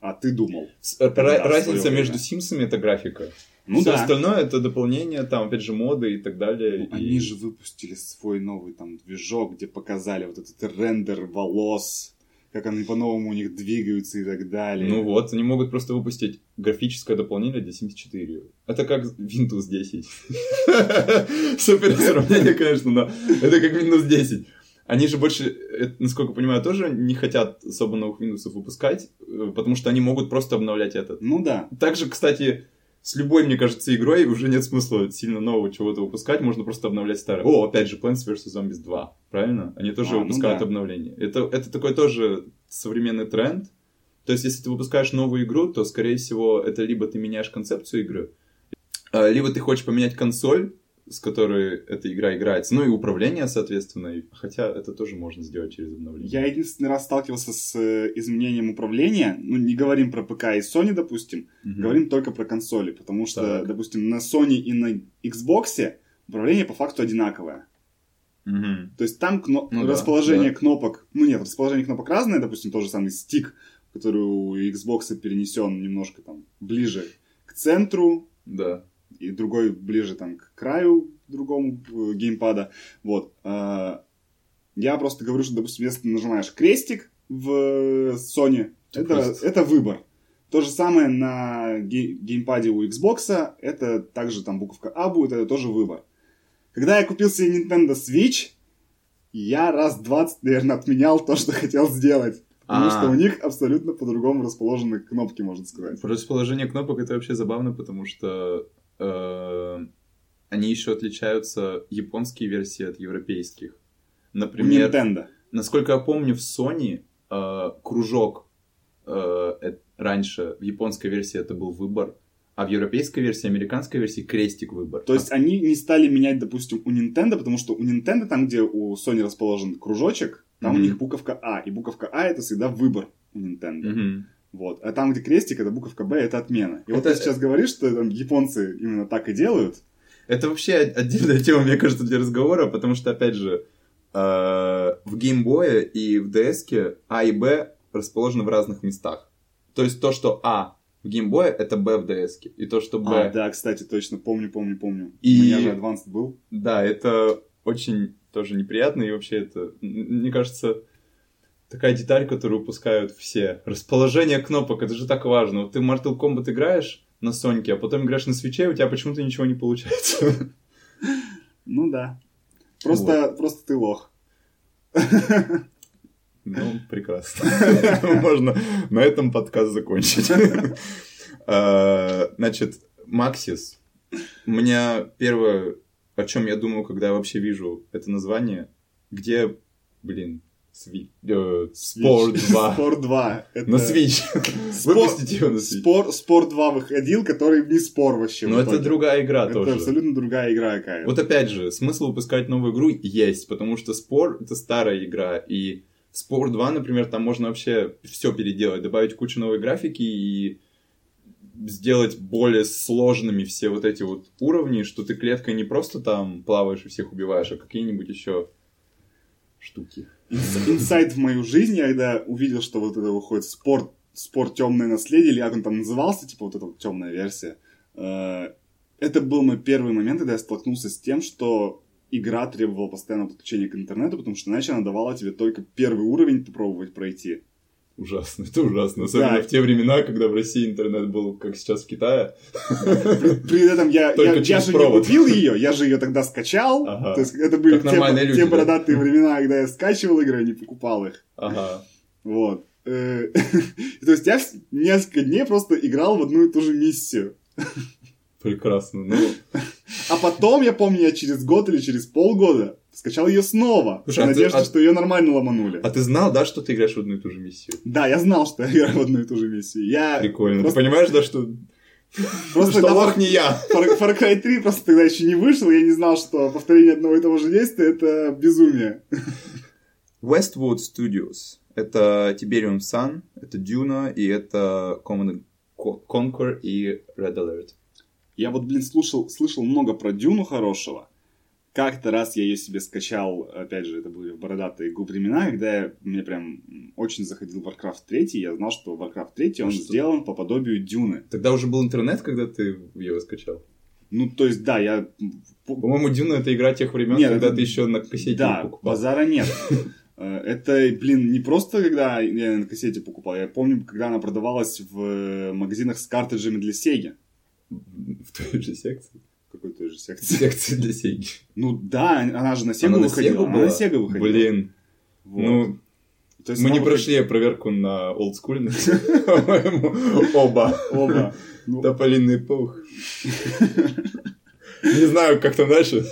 А ты думал? Р- да, разница между Симсами это графика. Ну Все да. остальное это дополнение, там, опять же, моды и так далее. Ну, и... Они же выпустили свой новый там движок, где показали вот этот рендер волос, как они по-новому у них двигаются и так далее. Ну вот, они могут просто выпустить графическое дополнение для Sims 4. Это как Windows 10. <laughs> Супер сравнение, конечно, но это как Windows 10. Они же больше, насколько понимаю, тоже не хотят особо новых Windows выпускать, э, потому что они могут просто обновлять этот. Ну да. Также, кстати, с любой, мне кажется, игрой уже нет смысла сильно нового чего-то выпускать, можно просто обновлять старое. О, опять же, Plants vs. Zombies 2, правильно? Они тоже а, ну выпускают ну да. обновления. Это, это такой тоже современный тренд. То есть, если ты выпускаешь новую игру, то, скорее всего, это либо ты меняешь концепцию игры, а, либо ты хочешь поменять консоль, с которой эта игра играется. Ну и управление, соответственно. Хотя это тоже можно сделать через обновление. Я единственный раз сталкивался с э, изменением управления. Ну, не говорим про ПК и Sony, допустим. Угу. Говорим только про консоли. Потому что, так. допустим, на Sony и на Xbox управление по факту одинаковое. Угу. То есть там кно... ну, расположение да, да. кнопок... Ну нет, расположение кнопок разное. Допустим, тот же самый стик, который у Xbox перенесен немножко там ближе к центру. Да и другой ближе там к краю другому э, геймпада. Вот. А, я просто говорю, что, допустим, если ты нажимаешь крестик в Sony, это, это выбор. То же самое на геймпаде у Xbox, это также там буковка А будет, это тоже выбор. Когда я купил себе Nintendo Switch, я раз 20, наверное, отменял то, что хотел сделать. Потому А-а-а. что у них абсолютно по-другому расположены кнопки, можно сказать. Расположение кнопок это вообще забавно, потому что Э, они еще отличаются японские версии от европейских. Например, Nintendo. насколько я помню, в Sony э, кружок э, раньше в японской версии это был выбор, а в европейской версии, американской версии крестик выбор. То есть они не стали менять, допустим, у Nintendo, потому что у Nintendo, там, где у Sony расположен кружочек, там mm-hmm. у них буковка А, и буковка А это всегда выбор у Nintendo. Mm-hmm. Вот. А там, где крестик, это буковка Б, это отмена. И это... вот ты сейчас говоришь, что там, японцы именно так и делают. Это вообще отдельная <laughs> тема, мне кажется, для разговора, потому что, опять же, э, в геймбое и в DS А и Б расположены в разных местах. То есть то, что А в геймбое, это Б в DS. И то, что Б... А, да, кстати, точно, помню, помню, помню. И... У меня же Advanced был. Да, это очень тоже неприятно, и вообще это, мне кажется, такая деталь, которую упускают все. Расположение кнопок, это же так важно. Вот ты в Mortal Kombat играешь на Соньке, а потом играешь на свече, у тебя почему-то ничего не получается. Ну да. Просто, вот. просто ты лох. Ну, прекрасно. <laughs> Можно на этом подкаст закончить. А, значит, Максис. У меня первое, о чем я думаю, когда я вообще вижу это название, где, блин, Сви... Э, Спор 2. Спор 2. Это... На Switch. Спор... Выпустите его на Switch. Спор... Спор 2 выходил, который не спор вообще. Но это другая игра это тоже. Это абсолютно другая игра какая Вот опять же, смысл выпускать новую игру есть, потому что Спор — это старая игра, и Спор 2, например, там можно вообще все переделать, добавить кучу новой графики и сделать более сложными все вот эти вот уровни, что ты клеткой не просто там плаваешь и всех убиваешь, а какие-нибудь еще штуки. Инсайт в мою жизнь, я когда увидел, что вот это выходит спорт, спорт темное наследие, или как он там назывался, типа вот эта вот темная версия. Э, это был мой первый момент, когда я столкнулся с тем, что игра требовала постоянного подключения к интернету, потому что иначе она давала тебе только первый уровень попробовать пройти. Ужасно, <laughs> это ужасно. Особенно да. в те времена, когда в России интернет был, как сейчас в Китае. При, <laughs> при этом я, я, я же не купил ее, я же ее тогда скачал. Ага. То есть это были те, люди, те бородатые да? времена, когда я скачивал игры, а не покупал их. Ага. Вот. Э, <laughs> то есть я несколько дней просто играл в одну и ту же миссию. Прекрасно. Ну... А потом, я помню, я через год или через полгода скачал ее снова. Слушай, в надежде, а... что ее нормально ломанули. А ты знал, да, что ты играешь в одну и ту же миссию? Да, я знал, что я играю в одну и ту же миссию. Я Прикольно. Просто... Ты понимаешь, да, что... Просто что лох не я. Far, Far Cry 3 просто тогда еще не вышел, я не знал, что повторение одного и того же действия — это безумие. Westwood Studios. Это Tiberium Sun, это Duna и это Command Conquer и Red Alert. Я вот, блин, слушал, слышал много про Дюну хорошего. Как-то раз я ее себе скачал, опять же, это были бородатые времена, когда я, мне прям очень заходил Warcraft 3, я знал, что Warcraft 3, он что? сделан по подобию Дюны. Тогда уже был интернет, когда ты его скачал? Ну, то есть, да, я... По-моему, Дюна это игра тех времен, нет, когда это... ты еще на кассете да, покупал. базара нет. <laughs> Э, это, блин, не просто когда я на кассете покупал, я помню, когда она продавалась в магазинах с картриджами для Sega. В той же секции? Же секции? Секции для Сеги. Ну да, она же на Сегу выходила. Она на Сегу выходила. Блин. Вот. Ну, то есть мы не выходит... прошли проверку на олдскульных, <laughs> по-моему, оба. Оба. Тополиный пух. Не знаю, как там дальше.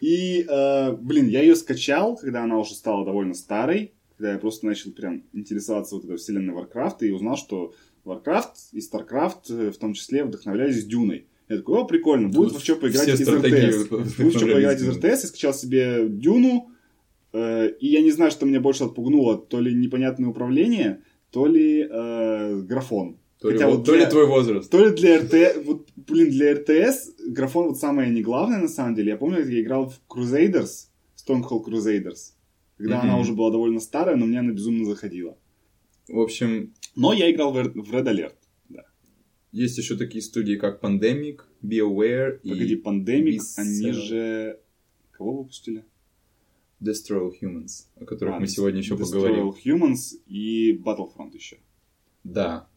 И, э, блин, я ее скачал, когда она уже стала довольно старой, когда я просто начал прям интересоваться вот этой вселенной Warcraft и узнал, что Warcraft и Starcraft э, в том числе вдохновлялись Дюной. Я такой, о, прикольно, будет во что <laughs> поиграть из РТС. Будет что поиграть из РТС, я скачал себе Дюну, э, и я не знаю, что меня больше отпугнуло, то ли непонятное управление, то ли э, графон. То, Хотя ли, вот для, то ли твой возраст. То ли для РТС, вот, блин, для РТС графон вот самое не главное на самом деле. Я помню, я играл в Crusaders, Stronghold Crusaders, когда mm-hmm. она уже была довольно старая, но мне она безумно заходила. В общем... Но я играл в, в Red Alert. Есть еще такие студии, как Pandemic, BioWare и... Погоди, Pandemic, Bis... они же... Кого выпустили? Destroy All Humans, о которых а, мы сегодня еще Destroy поговорим. All Humans и Battlefront еще. Да.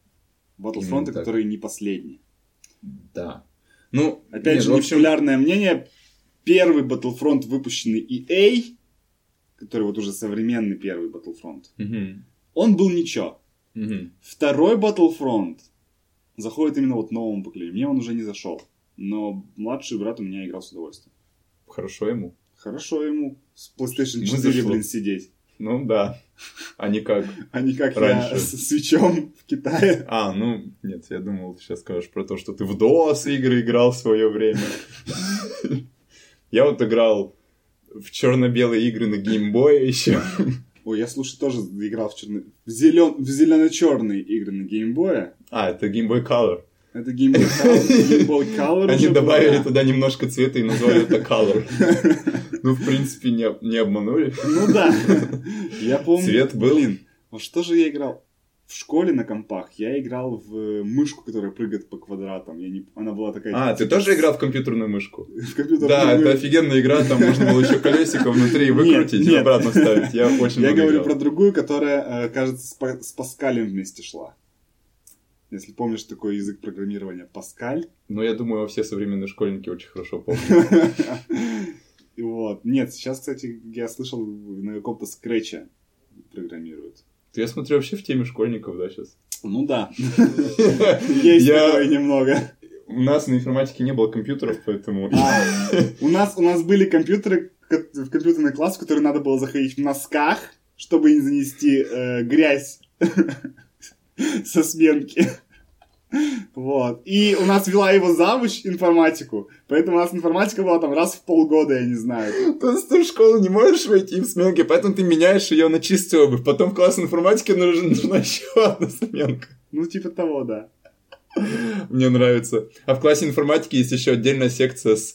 Battlefront, которые не последние. Да. Ну, опять нет, же, общем... непопулярное мнение. Первый Battlefront, выпущенный EA, который вот уже современный первый Battlefront, угу он был ничего. Угу. Второй Battlefront заходит именно вот новому поколению. Мне он уже не зашел. Но младший брат у меня играл с удовольствием. Хорошо ему. Хорошо ему с PlayStation 4, блин, сидеть. Ну да. А не как <laughs> А не как раньше. я с свечом в Китае. <laughs> А, ну, нет, я думал, ты сейчас скажешь про то, что ты в DOS игры играл в свое время. <laughs> Я вот играл в черно-белые игры на геймбое еще. Ой, я, слушай, тоже играл в, черно... в, зелен... в зелено-черные игры на геймбое. А, это Game Boy Color. Это Game Boy Color. Game Boy Color Они добавили туда немножко цвета и назвали это Color. Ну, в принципе, не, не обманули. Ну да. Я помню. Цвет был. Блин, во что же я играл? в школе на компах я играл в мышку, которая прыгает по квадратам. Я не... Она была такая... А, ты тоже играл в компьютерную мышку? <laughs> в компьютерную Да, это мышку. офигенная игра, там можно было еще колесико внутри выкрутить и обратно ставить. Я очень Я говорю про другую, которая, э, кажется, с Паскалем вместе шла. Если помнишь такой язык программирования Паскаль. Ну, я думаю, все современные школьники очень хорошо помнят. <laughs> И Вот. Нет, сейчас, кстати, я слышал, на каком-то скретче программируют. Ты, я смотрю, вообще в теме школьников, да, сейчас? Ну да. <laughs> Есть такое немного. У нас на информатике не было компьютеров, поэтому... А, У нас, у нас были компьютеры ко- в компьютерный класс, в который надо было заходить в носках, чтобы не занести э, грязь <laughs> <laughs> со сменки. Вот. И у нас вела его завуч информатику. Поэтому у нас информатика была там раз в полгода, я не знаю. Ты в школу не можешь войти в сменке, поэтому ты меняешь ее на чистую обувь. Потом в класс информатики нужна, нужна еще одна сменка. Ну, типа того, да. Мне нравится. А в классе информатики есть еще отдельная секция с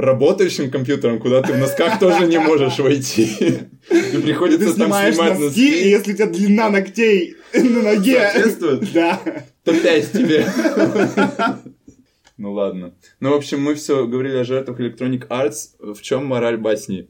работающим компьютером, куда ты в носках тоже не можешь войти. Ты приходится там снимать носки, и если у тебя длина ногтей на ноге... Соответствует? Да. То 5 тебе. Ну ладно. Ну, в общем, мы все говорили о жертвах Electronic Arts. В чем мораль басни?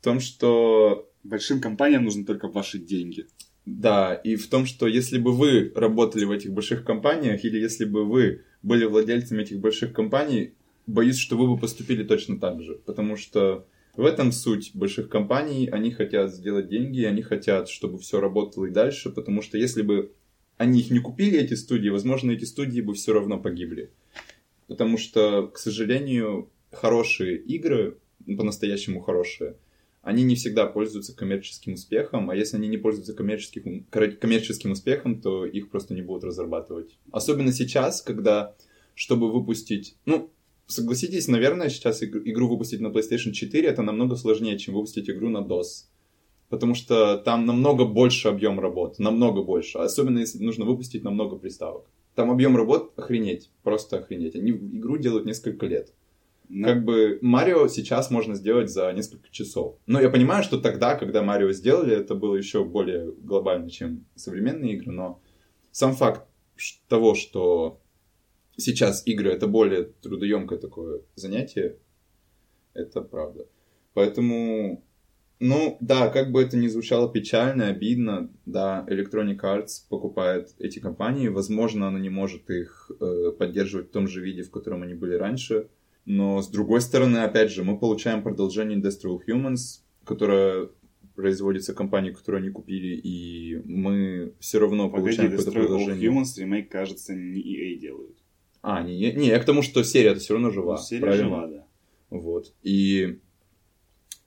В том, что Большим компаниям нужны только ваши деньги. Да, и в том, что если бы вы работали в этих больших компаниях, или если бы вы были владельцами этих больших компаний, боюсь, что вы бы поступили точно так же. Потому что в этом суть больших компаний. Они хотят сделать деньги, они хотят, чтобы все работало и дальше, потому что если бы они их не купили, эти студии, возможно, эти студии бы все равно погибли. Потому что, к сожалению, хорошие игры, ну, по-настоящему хорошие, они не всегда пользуются коммерческим успехом, а если они не пользуются коммерческим, коммерческим успехом, то их просто не будут разрабатывать. Особенно сейчас, когда, чтобы выпустить... Ну, согласитесь, наверное, сейчас иг- игру выпустить на PlayStation 4 это намного сложнее, чем выпустить игру на DOS. Потому что там намного больше объем работ, намного больше. Особенно если нужно выпустить на много приставок. Там объем работ охренеть, просто охренеть. Они игру делают несколько лет. Ну, Как бы Марио сейчас можно сделать за несколько часов. Но я понимаю, что тогда, когда Марио сделали, это было еще более глобально, чем современные игры, но сам факт того, что сейчас игры это более трудоемкое такое занятие, это правда. Поэтому, ну да, как бы это ни звучало печально, обидно, да, Electronic Arts покупает эти компании, возможно, она не может их э, поддерживать в том же виде, в котором они были раньше, но с другой стороны, опять же, мы получаем продолжение Industrial Humans, которое производится компанией, которую они купили, и мы все равно Погоди, получаем какое-то продолжение. Humans ремейк, кажется, не EA делают. А, не, не, я к тому, что серия это все равно жива. Ну, серия правильно? жива, да. Вот. И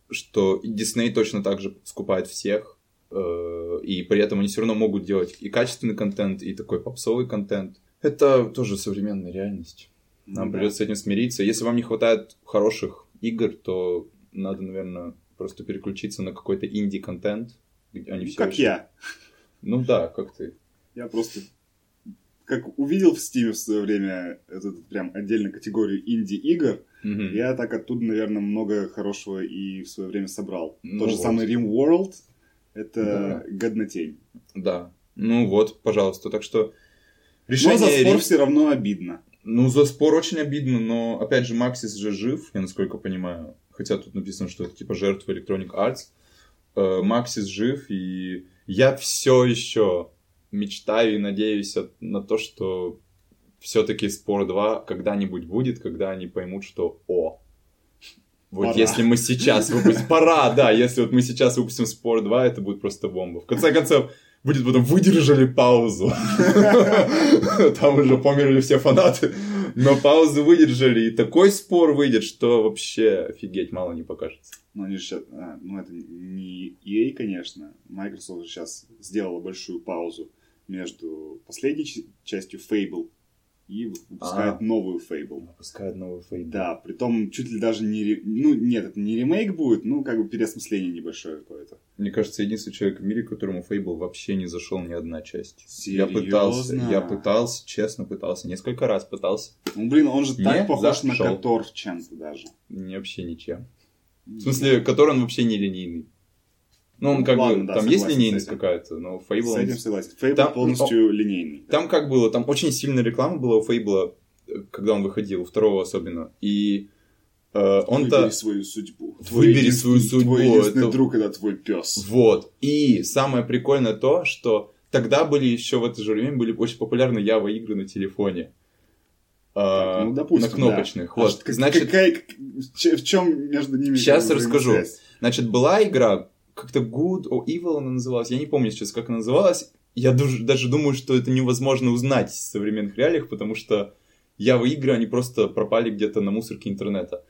что Дисней точно так же скупает всех, э, и при этом они все равно могут делать и качественный контент, и такой попсовый контент. Это тоже современная реальность. Нам Ну да. придется с этим смириться. Если вам не хватает хороших игр, то надо, наверное, просто переключиться на какой-то инди-контент. Они Ну, всё как еще- я. Ну да, как ты. Я просто как увидел в Steam в свое время эту прям отдельную категорию инди-игр, Мгм. я так оттуда, наверное, много хорошего и в свое время собрал. Ну Тот же вот. самый Rim World, это годнотень. Да. Ну вот, пожалуйста. Так что Но решение... за спор ри- все равно обидно. Ну, за спор очень обидно, но, опять же, Максис же жив, я насколько понимаю. Хотя тут написано, что это типа жертва Electronic Arts. Э, Максис жив, и я все еще мечтаю и надеюсь на то, что все-таки Спор 2 когда-нибудь будет, когда они поймут, что о, вот Пора. если мы сейчас выпустим... Пора, да, если вот мы сейчас выпустим Спор 2, это будет просто бомба. В конце концов, будет потом выдержали паузу. <laughs> Там уже померли все фанаты. Но паузу выдержали, и такой спор выйдет, что вообще офигеть мало не покажется. Но они же а, ну это не EA, конечно. Microsoft сейчас сделала большую паузу между последней частью Fable и выпускает А. новую Fable. Выпускают новый фейд. Да, притом чуть ли даже не... ре- Ну, нет, это не ремейк будет, ну, как бы переосмысление небольшое какое-то. Мне кажется, единственный человек в мире, которому Fable вообще не зашел ни одна часть. Серьезно? Я пытался, я пытался, честно пытался, несколько раз пытался. Ну, блин, он же Не так похож на зашел. Котор чем-то даже. Не вообще ничем. В смысле, который он вообще не линейный. Ну, он как Ладно, бы, да, там есть линейность какая-то, но Fable... С этим согласен. Фейбл Там- полностью линейный. Там как было, там очень сильная реклама была у Фейбла, э, когда он выходил, у второго особенно. И э, он-то... Выбери свою судьбу. Выбери свою судьбу, Твой единственный это- друг это твой пес. Вот. И самое прикольное то, что тогда были еще в это же время были очень популярны Java игры на телефоне. А, Так, ну, допустим, на кнопочных. да. А Вот. как- Значит, какая- в чем между ними бы расскажу. Значит, была игра, как-то Good or Evil она называлась, я не помню сейчас, как она называлась. Я даже думаю, что это невозможно узнать в современных реалиях, потому что Java игры, они просто пропали где-то на мусорке интернета.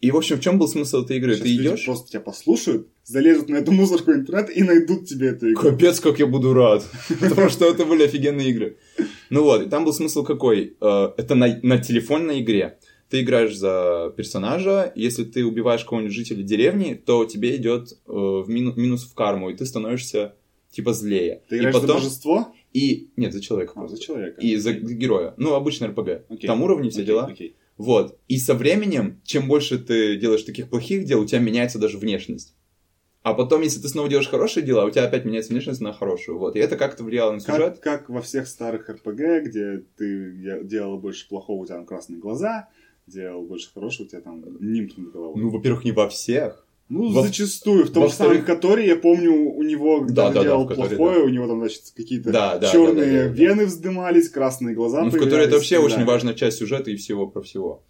И, в общем, в чем был смысл этой игры? Щас Ты идешь? просто тебя послушают, залезут на эту мусорку интернета и найдут тебе эту игру. Капец, как я буду рад. <laughs> Потому что это были офигенные игры. Ну вот, и там был смысл какой? Э, Это на телефонной игре. Ты играешь за персонажа, если ты убиваешь кого-нибудь жителя деревни, то тебе идет э, в мину- минус в карму, и ты становишься типа злее. Ты и играешь за божество? И... Нет, за человека. А, просто. за человека. И за героя. Ну, обычный РПГ. Окей. Там уровни, все Окей, дела. окей. Вот. И со временем, чем больше ты делаешь таких плохих дел, у тебя меняется даже внешность. А потом, если ты снова делаешь хорошие дела, у тебя опять меняется внешность на хорошую. Вот. И это как-то влияло на сюжет. Как, как во всех старых РПГ, где ты де- делал больше плохого, у тебя красные глаза, делал больше хорошего, у тебя там нимб над головой. Ну, во-первых, не во всех. Ну, во- зачастую. В том же самом Которе, я помню, у него, когда Да, он да, да, делал Которе, плохое, у него там, значит, какие-то Да, да, черные да, да, да, да. вены вздымались, красные глаза Ну, в которой это вообще так очень важная часть сюжета и всего про всего.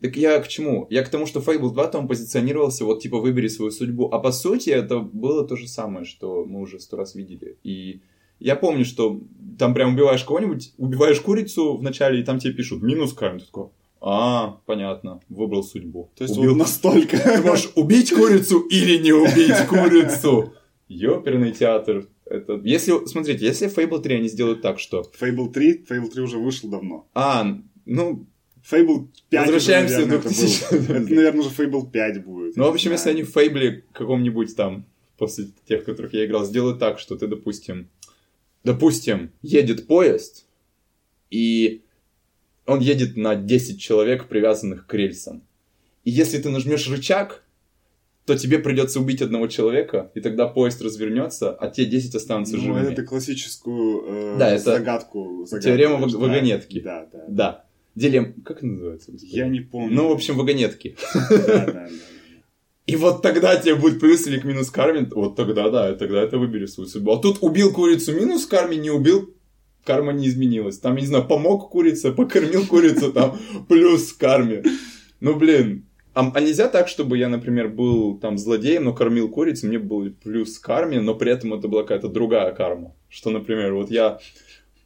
Так я к чему? Я к тому, что Fable 2 там позиционировался, вот типа выбери свою судьбу. А по сути это было то же самое, что мы уже сто раз видели. И я помню, что там прям убиваешь кого-нибудь, убиваешь курицу вначале, и там тебе пишут минус камень. Ты такой, а, понятно, выбрал судьбу. То есть Убил вот настолько... Ты можешь убить курицу или не убить курицу. Ёперный театр. Это... Если, смотрите, если Fable 3 они сделают так, что... Fable 3, Fable 3 уже вышел давно. А, ну, Fable 5 Возвращаемся уже, наверное, это 2000. был. Это, наверное, уже Fable 5 будет. ну, в общем, если они в Фейбле каком-нибудь там, после тех, которых я играл, сделают так, что ты, допустим, допустим, едет поезд, и он едет на 10 человек, привязанных к рельсам. И если ты нажмешь рычаг, то тебе придется убить одного человека, и тогда поезд развернется, а те 10 останутся Ну, живыми. это классическую э, Да, это загадку, загадку. теорема ваг- да. вагонетки. Да, да. Да. Дилем... Как это называется? господи? Я не помню. Ну, в общем, вагонетки. <laughs> Да, да, да. И вот тогда тебе будет плюс или к минус карме, вот тогда да, тогда это выбери свою судьбу. А тут убил курицу минус карме, не убил, карма не изменилась. Там, я не знаю, помог курице, покормил курицу, там плюс карме. Ну, блин, а, а нельзя так, чтобы я, например, был там злодеем, но кормил курицу, мне был плюс карме, но при этом это была какая-то другая карма. Что, например, вот я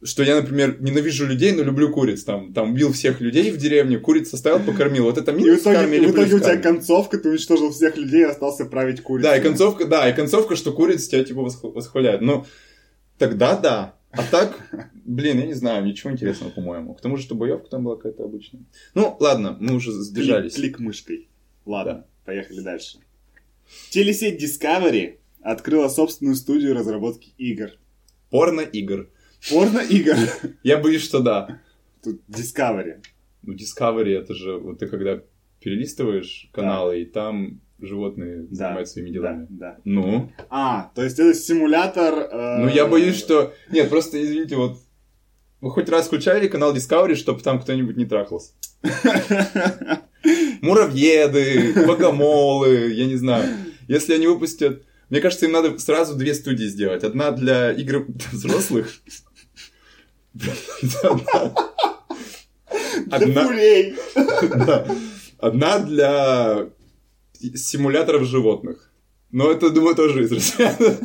что я, например, ненавижу людей, но люблю куриц. Там, там убил всех людей в деревне, куриц оставил, покормил. Вот это И в минус итоге, карме или в итоге у тебя концовка, ты уничтожил всех людей и остался править курицей. Да, и концовка, да, и концовка, что курица тебя типа восх- восхваляет. Ну, тогда да. А так, блин, я не знаю, ничего интересного, по-моему. К тому же, что боевка там была какая-то обычная. Ну, ладно, мы уже Клик, сбежались. клик мышкой. Ладно, поехали дальше. Телесеть Discovery открыла собственную студию разработки игр. Порно-игр. Порно-игр. <laughs> Я боюсь, что да. Тут Discovery. Ну, Discovery, это же, вот ты когда перелистываешь каналы, и там животные Да, занимаются своими делами. Да, да. Ну? А, то есть это симулятор... э, Ну, я боюсь, что... Нет, просто, извините, вот... Вы хоть раз включали канал Discovery, чтобы там кто-нибудь не трахался? <laughs> Муравьеды, богомолы, я не знаю. Если они выпустят... Мне кажется, им надо сразу две студии сделать. Одна для игр <laughs> взрослых. Одна. <laughs> Одна для симуляторов животных. Но это, думаю, тоже из разряда.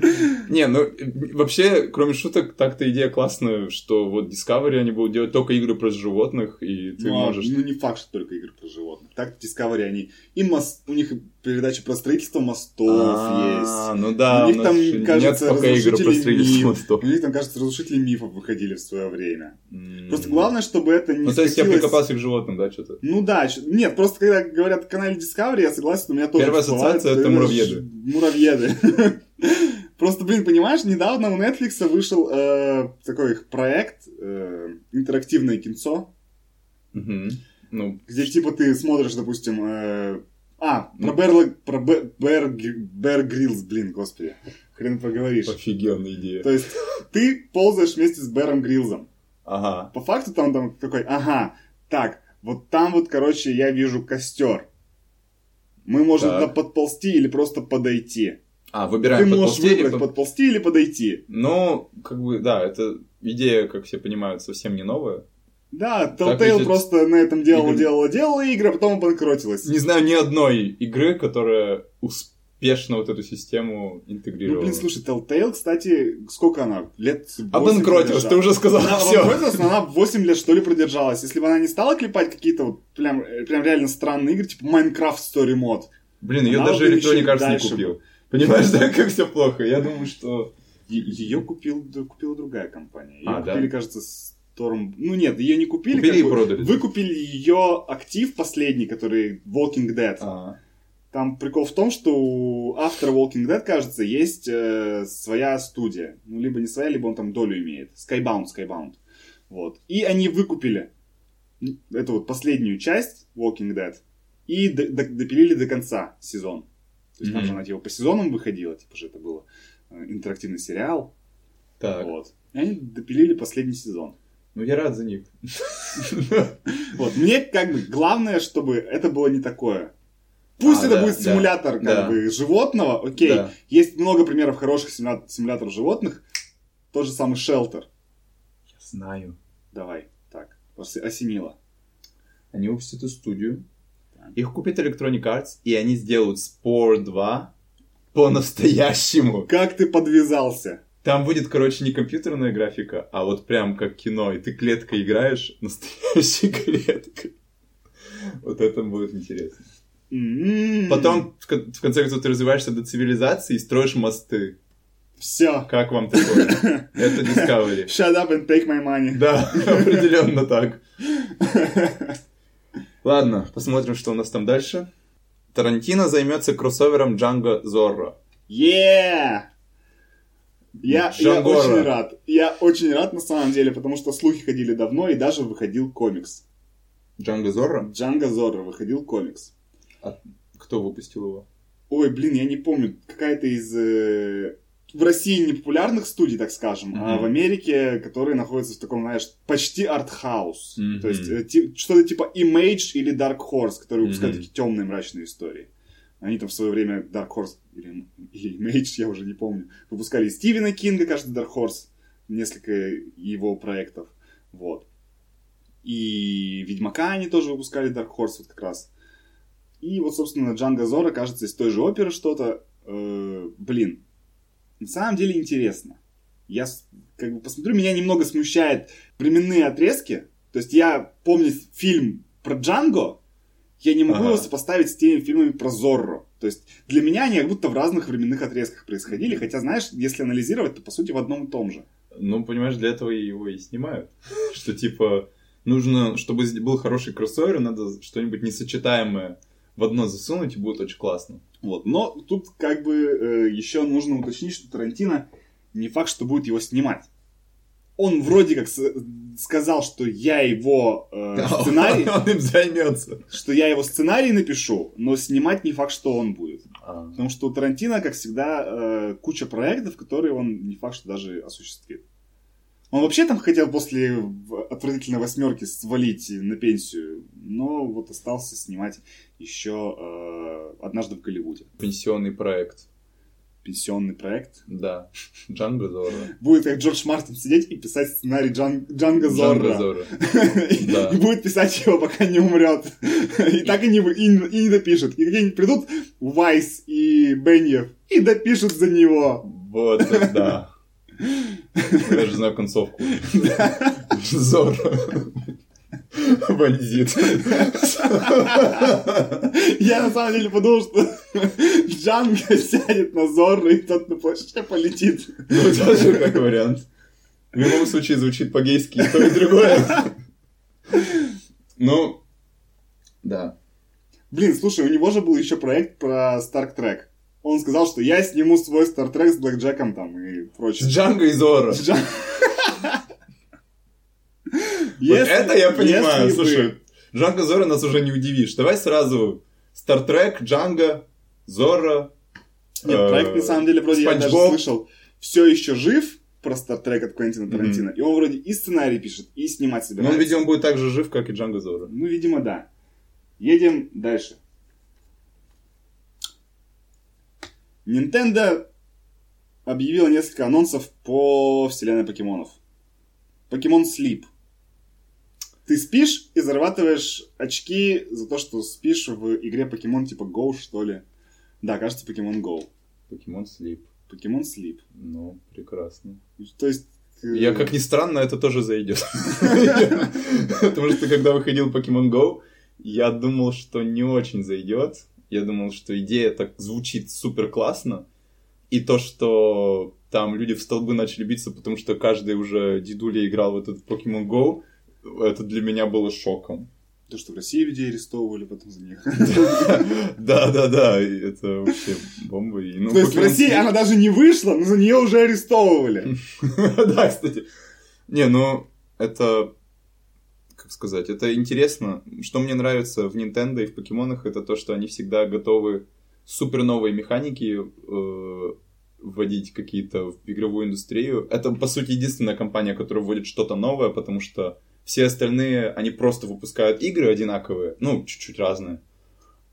<laughs> Не, ну вообще, кроме шуток, так-то идея классная, что вот Discovery они будут делать только игры про животных, и ты ну, а, можешь... ну, не факт, что только игры про животных. Так, Discovery они... И мос- у них передача про строительство мостов А, Ну да, У них там, кажется, разрушители строительство миф. мостов. есть. У них там, кажется, разрушители мифов выходили в свое время. Просто главное, чтобы это не Ну, то есть я прикопался к животным, да, что-то? Ну да, нет, просто когда говорят о канале Discovery, я согласен, у меня тоже Первая ассоциация это ж- муравьеды. Муравьеды. <laughs> Просто, блин, понимаешь, недавно у Netflix вышел э, такой их проект, э, интерактивное кинцо, Мгм. Ну, где типа ты смотришь, допустим, э, А, про Бэр, про Бэр, Бэр, Бэр Гриллс, блин, господи. Хрен поговоришь. Офигенная идея. То есть, ты ползаешь вместе с Бэром Гриллзом. Ага. По факту там, там такой, ага, так, вот там вот, короче, я вижу костер. Мы можем Так. туда подползти или просто подойти. А, Ты выбираем можешь подползти или выбрать под- подползти или подойти. Ну, как бы, да, это идея, как все понимают, совсем не новая. Да, Telltale ведь просто на этом делала, игры- делала, делала игры, а потом обанкротилась. Не знаю ни одной игры, которая успешно вот эту систему Ну, интегрировала. блин, слушай, Telltale, кстати, сколько она? Лет 8 Обанкротилась, ты уже сказал Она все. обанкротилась, но она 8 лет, что ли, продержалась. Если бы она не стала клепать какие-то вот прям, э, прям реально странные игры, типа Minecraft Story Mode, Блин, ее даже Electronic Arts не купил. Понимаешь, да, как все плохо? Я думаю, что... ее купил, купила другая компания. Ее А, да? купили, кажется, Storm... Ну нет, ее не купили. Купили и продали. Выкупили ее актив последний, который Walking Dead. А, Там прикол в том, что у автора Walking Dead, кажется, есть э, своя студия. Ну, либо не своя, либо он там долю имеет. Skybound, Skybound. Вот. И они выкупили эту вот последнюю часть Walking Dead и допилили до конца сезон. То есть там Мгм. же она типа по сезонам выходила, типа же это было э, интерактивный сериал. так. Вот. И они допилили последний сезон. Ну, я рад за них. <laughs> Вот. Мне как бы главное, чтобы это было не такое. Пусть А, это да, будет да, симулятор как да. бы животного, окей. Да. Есть много примеров хороших симуля- симуляторов животных. Тот же самый Shelter. Я знаю. Давай, так, ос- осенило. Они выпустят эту студию. Их купит Electronic Arts, и они сделают Spore 2 по-настоящему. Как ты подвязался? Там будет, короче, не компьютерная графика, а вот прям как кино, и ты клеткой играешь <laughs> настоящей клеткой. Вот это будет интересно. М-м. Потом, в конце концов, ты развиваешься до цивилизации и строишь мосты. Все. Как вам такое? <laughs> Это Discovery. Shut up and take my money. Да, <laughs> определенно так. Ладно, посмотрим, что у нас там дальше. Тарантино займется кроссовером Джанго Зорро. Yeah! Я, я очень рад. Я очень рад на самом деле, потому что слухи ходили давно, и даже выходил комикс. Джанго Зорро? Джанго Зорро выходил комикс. Кто выпустил его? Ой, блин, я не помню, какая-то из э, в России не популярных студий, так скажем, а Мгм. в Америке, которые находятся в таком, знаешь, почти артхаус. Мгм. То есть э, ти- что-то типа Image или Dark Horse, которые выпускают Мгм. такие темные мрачные истории. Они там в свое время Dark Horse или, или Image, я уже не помню, выпускали Стивена Кинга, кажется, Dark Horse, несколько его проектов. Вот. И Ведьмака они тоже выпускали Dark Horse вот как раз. И вот, собственно, Джанго Зора, кажется, из той же оперы что-то. Э, блин, на самом деле интересно. Я как бы посмотрю, меня немного смущает временные отрезки. То есть я помню фильм про Джанго, я не могу Ага. его сопоставить с теми фильмами про Зорро. То есть для меня они как будто в разных временных отрезках происходили, хотя, знаешь, если анализировать, то по сути в одном и том же. Ну, понимаешь, для этого его и снимают. Что типа нужно, чтобы был хороший кроссовер, надо что-нибудь несочетаемое в одно засунуть, и будет очень классно. Вот. Но тут как бы э, еще нужно уточнить, что Тарантино не факт, что будет его снимать. Он вроде как с- сказал, что я его э, <laughs> сценарий, Он им займется. что я его сценарий напишу, но снимать не факт, что он будет. А, Потому что у Тарантино, как всегда, э, куча проектов, которые он не факт, что даже осуществит. Он вообще там хотел после отвратительной восьмерки свалить на пенсию, но вот остался снимать еще э, однажды в Голливуде. Пенсионный проект. Пенсионный проект. Да. Джанго Зорро. Будет как Джордж Мартин сидеть и писать сценарий Джан... Джанго Джанго Зорро. <laughs> Зорро. И будет писать его, пока не умрет. <laughs> И так и не, допишет. И какие-нибудь придут Вайс и Беньев и допишут за него. Вот, это да. <laughs> Я же знаю концовку. Зорро. Бандит. Я на самом деле подумал, что Джанго сядет на Зорро, и тот на плаще полетит. Ну, тоже как вариант. В любом случае звучит по-гейски и то, и другое. Ну, да. Блин, слушай, у него же был еще проект про Star Trek. Он сказал, что я сниму свой Trek с Блэк Джеком там и С прочее. Джанго и. С Джан- Вот это я понимаю. если бы- Слушай, Джанго Зорро нас уже не удивишь. Давай сразу Стартрек, Джанго, Зорро. Нет, э, проект на самом деле вроде я даже слышал, все еще жив про Стартрек от Квентина Тарантино. И он вроде и сценарий пишет, и снимать Ну, собирается. он, видимо, будет так же жив, как и Джанго Зорро. Ну, видимо, да. Едем дальше. Nintendo объявила несколько анонсов по вселенной покемонов. Покемон Sleep. Ты спишь и зарабатываешь очки за то, что спишь в игре покемон типа Go, что ли. Да, кажется, покемон Go. Покемон Слип. Покемон Sleep. Ну, прекрасно. То есть... Я, как ни странно, это тоже зайдет. <laughs> Потому что, когда выходил Pokemon Go, я думал, что не очень зайдет. Я думал, что идея так звучит супер классно. И то, что там люди в столбы начали биться, потому что каждый уже дедуля играл в этот Pokemon Go, это для меня было шоком. То, что в России людей арестовывали потом за них. <laughs> Да, да, да, это вообще бомба. Ну, То есть в России она даже не вышла, но за нее уже арестовывали. <laughs> Да, кстати. Не, ну, это, как сказать, это интересно. Что мне нравится в Nintendo и в покемонах, это то, что они всегда готовы супер новые механики э, вводить какие-то в игровую индустрию. Это, по сути, единственная компания, которая вводит что-то новое, потому что все остальные, они просто выпускают игры одинаковые, ну, чуть-чуть разные.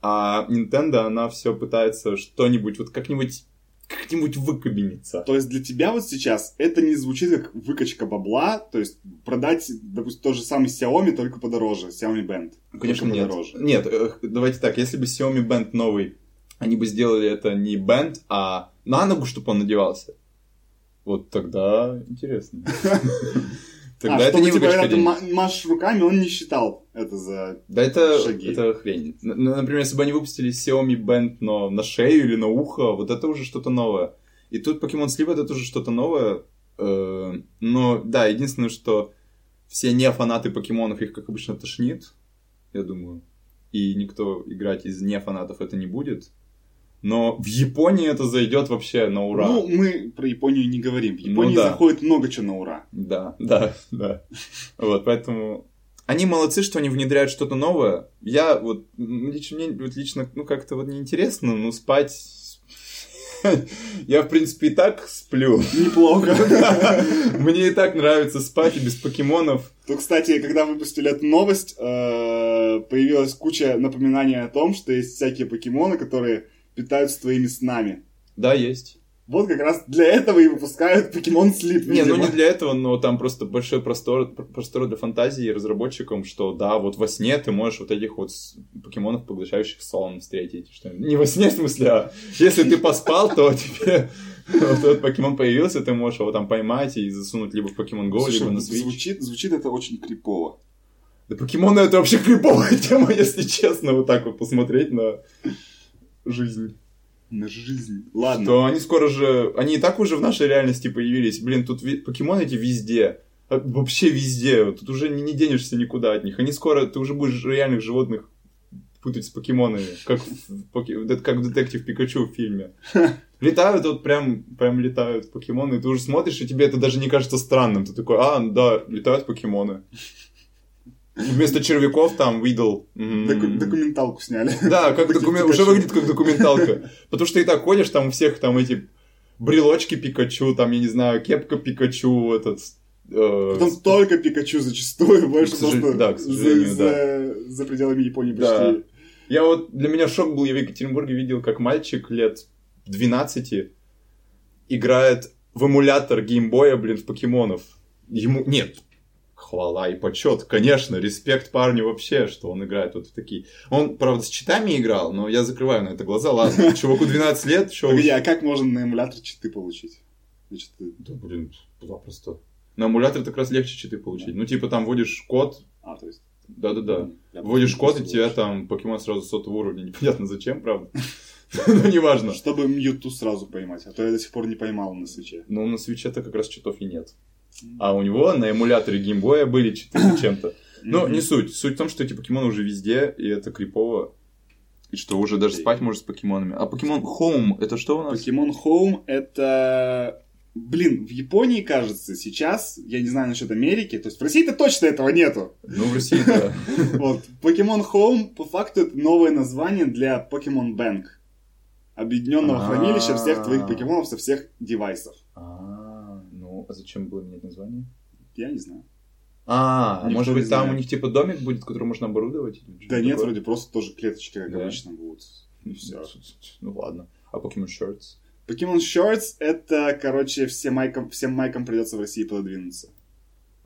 А Nintendo, она все пытается что-нибудь, вот как-нибудь, как-нибудь выкабиниться. То есть для тебя вот сейчас это не звучит как выкачка бабла, то есть продать, допустим, тот же самый Xiaomi, только подороже, Xiaomi Band. Конечно, нет. подороже. Нет, э, давайте так, если бы Xiaomi Band новый, они бы сделали это не Band, а на ногу, чтобы он надевался. Вот тогда интересно. <laughs> Тогда а, это чтобы не типа, когда ты машешь руками, он не считал это за... Да это, шаги. это хрень. Например, если бы они выпустили Xiaomi Band, но на шею или на ухо, вот это уже что-то новое. И тут Pokemon Sleep это тоже что-то новое. Э, Но, да, единственное, что все не фанаты покемонов, их, как обычно, тошнит, я думаю. И никто играть из не фанатов это не будет. Но в Японии это зайдет вообще на ура. Ну, мы про Японию не говорим. В Ну Японии да. заходит много чего на ура. Да, да, да. Вот, поэтому они молодцы, что они внедряют что-то новое. Я вот, лично мне вот лично, ну, как-то вот неинтересно, ну, спать... <laughs> Я, в принципе, и так сплю. Неплохо. <laughs> Мне и так нравится спать и без покемонов. То, кстати, когда выпустили эту новость, э, появилась куча напоминаний о том, что есть всякие покемоны, которые питаются твоими снами. Да, есть. Вот как раз для этого и выпускают покемон Sleep. Не, ну видимо. не для этого, но там просто большой простор, простор для фантазии разработчикам, что да, вот во сне ты можешь вот этих вот покемонов, поглощающих сон, встретить. Что... Не во сне, в смысле, а если ты поспал, то <laughs> тебе вот этот покемон появился, ты можешь его там поймать и засунуть либо в Pokemon Go, либо на Switch. звучит, звучит это очень крипово. Да покемоны это вообще криповая <laughs> тема, если честно, вот так вот посмотреть на жизнь. На жизнь. Ладно. То они скоро же... Они и так уже в нашей реальности появились. Блин, тут ви- покемоны эти везде. А, Вообще везде. Тут уже не, не денешься никуда от них. Они скоро... Ты уже будешь реальных животных путать с покемонами. Как в, как в детектив Пикачу в фильме. <laughs> Летают вот прям, прям летают покемоны. Ты уже смотришь, и тебе это даже не кажется странным. Ты такой, а, да, летают покемоны. Вместо червяков там видел. Доку- документалку сняли. Да, как докумен- уже выглядит как документалка. Потому что и так ходишь, там у всех там эти брелочки Пикачу, там, я не знаю, кепка Пикачу, этот... э, Потом только Пикачу зачастую, <laughs> больше просто да, за, за- за пределами Японии Да. почти. Я вот, для меня шок был, я в Екатеринбурге видел, как мальчик лет 12 играет в эмулятор геймбоя, блин, в покемонов. Ему, нет, хвала и почет, конечно, респект парню вообще, что он играет вот в такие. Он, правда, с читами играл, но я закрываю на это глаза, ладно, <laughs> чуваку 12 лет, что Погоди, а как можно на эмулятор читы получить? Да, блин, запросто. На эмулятор как раз легче читы получить. Ну, типа, там вводишь код, А, то есть... да-да-да. Вводишь код, и тебя там покемон сразу сотого уровня. <laughs> Непонятно зачем, правда. <laughs> Ну, неважно. Чтобы Мьюту сразу поймать, а то я до сих пор не поймал на свече. Но на свече-то как раз читов и нет. А у него на эмуляторе геймбоя были читы зачем-то. <coughs> Но не суть. Суть в том, что эти покемоны уже везде, и это крипово. И что уже даже спать можешь с покемонами. А покемон Home, это что у нас? Покемон Home это блин, в Японии, кажется, сейчас, я не знаю насчет Америки, то есть в России-то точно этого нету. Ну, в России, да. <laughs> Вот, Pokemon Home, по факту, это новое название для Pokemon Bank. Объединенного А. хранилища всех твоих покемонов со всех девайсов. А, ну, а зачем было менять название? Я не знаю. А, Никто может быть, там знает. у них типа домик будет, который можно оборудовать? Да нет, такое? вроде просто тоже клеточки, как Да. обычно, будут. И все. Ну ладно. А Pokemon Shirts? Pokemon Shorts это, короче, всем майкам, всем майкам придется в России пододвинуться.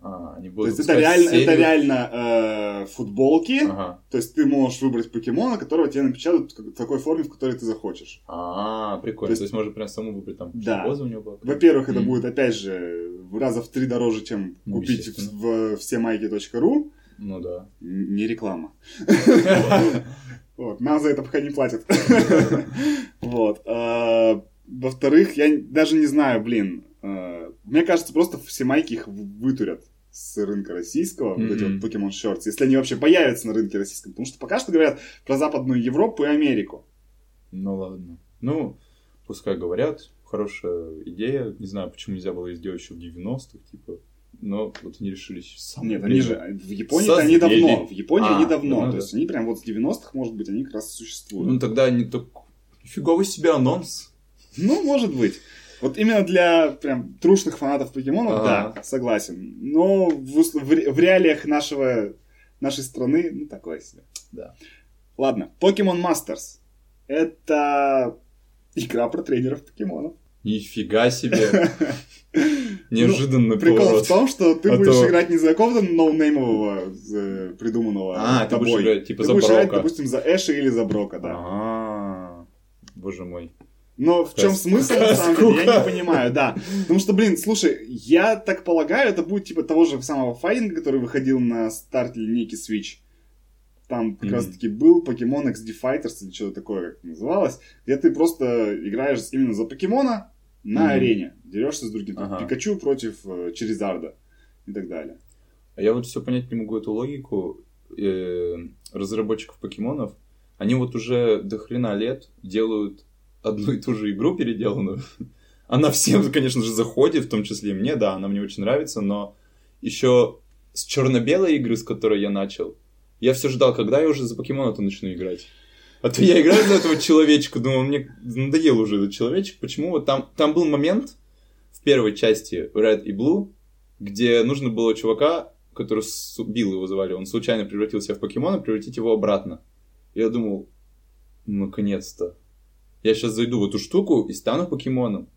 А, они То будут есть это реально, это серию? реально э, футболки. Ага. То есть ты можешь выбрать покемона, которого тебе напечатают в такой форме, в которой ты захочешь. А, прикольно. То есть- То есть можно прям саму выбрать там, Да. у него была. Во-первых, это будет, опять же, раза в три дороже, чем Ну, купить в, в всемайки.ру. Ну да. Не реклама. <laughs> Вот, нам за это пока не платят. <laughs> Вот. а, Во-вторых, я даже не знаю, блин. а, Мне кажется, просто все майки их вытурят с рынка российского, вот эти вот Pokemon Shorts, если они вообще появятся на рынке российском. Потому что пока что говорят про Западную Европу и Америку. Ну ладно. Ну, пускай говорят. Хорошая идея. Не знаю, почему нельзя было сделать еще в 90-х, типа. Но вот они решили сейчас самое Нет, они же в Японии они Созрели. давно. В Японии А, они давно. давно, То да. есть они прям вот с 90-х, может быть, они как раз существуют. Ну тогда они так... Фиговый себе анонс. Ну, может быть. Вот именно для прям трушных фанатов покемонов, Ага. да, согласен. Но в, реалиях нашего, нашей страны, ну, такое себе. Да. Ладно, Pokemon Masters. Это игра про тренеров покемонов. Нифига себе. <laughs> Неожиданный Ну, Прикол поворот. в том, что ты А будешь то- играть не за какого-то ноунеймового придуманного А, ты будешь играть типа Ты за будешь играть, допустим, за Эша или за Брока, да. А, Боже мой. Но в чем смысл, на самом деле, я не понимаю, да. Потому что, блин, слушай, я так полагаю, это будет типа того же самого файтинга, который выходил на старт линейки Switch. Там как Мгм. раз таки был Pokemon XD Fighters или что-то такое, как называлось, где ты просто играешь именно за покемона на Мгм. арене. Дерешься с другим. Ага. Пикачу против э, Черезарда и так далее. А я вот все понять не могу эту логику э, разработчиков покемонов. Они вот уже до хрена лет делают одну и ту же игру переделанную. <laughs> Она всем, конечно же, заходит, в том числе и мне, да, она мне очень нравится, но еще с черно-белой игры, с которой я начал, я все ждал, когда я уже за покемона-то начну играть. А то я играю за этого человечка, думал, мне надоел уже этот человечек. Почему? Вот там, там был момент в первой части Red и Blue, где нужно было чувака, который Билл его звали, он случайно превратился в покемона, превратить его обратно. Я думал, «Ну, наконец-то. Я сейчас зайду в эту штуку и стану покемоном.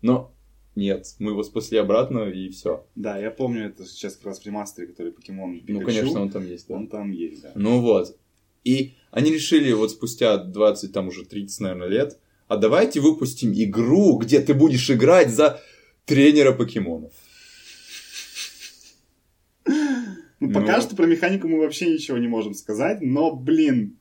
Но нет, мы его спасли обратно и все. Да, я помню это сейчас как раз в ремастере, который Покемон Пикачу. Ну, конечно, он там есть, да. Он там есть, да. Ну вот. И они решили вот спустя 20, там уже 30, наверное, лет, а давайте выпустим игру, где ты будешь играть за тренера покемонов. Ну, пока Ну. что про механику мы вообще ничего не можем сказать, но, блин,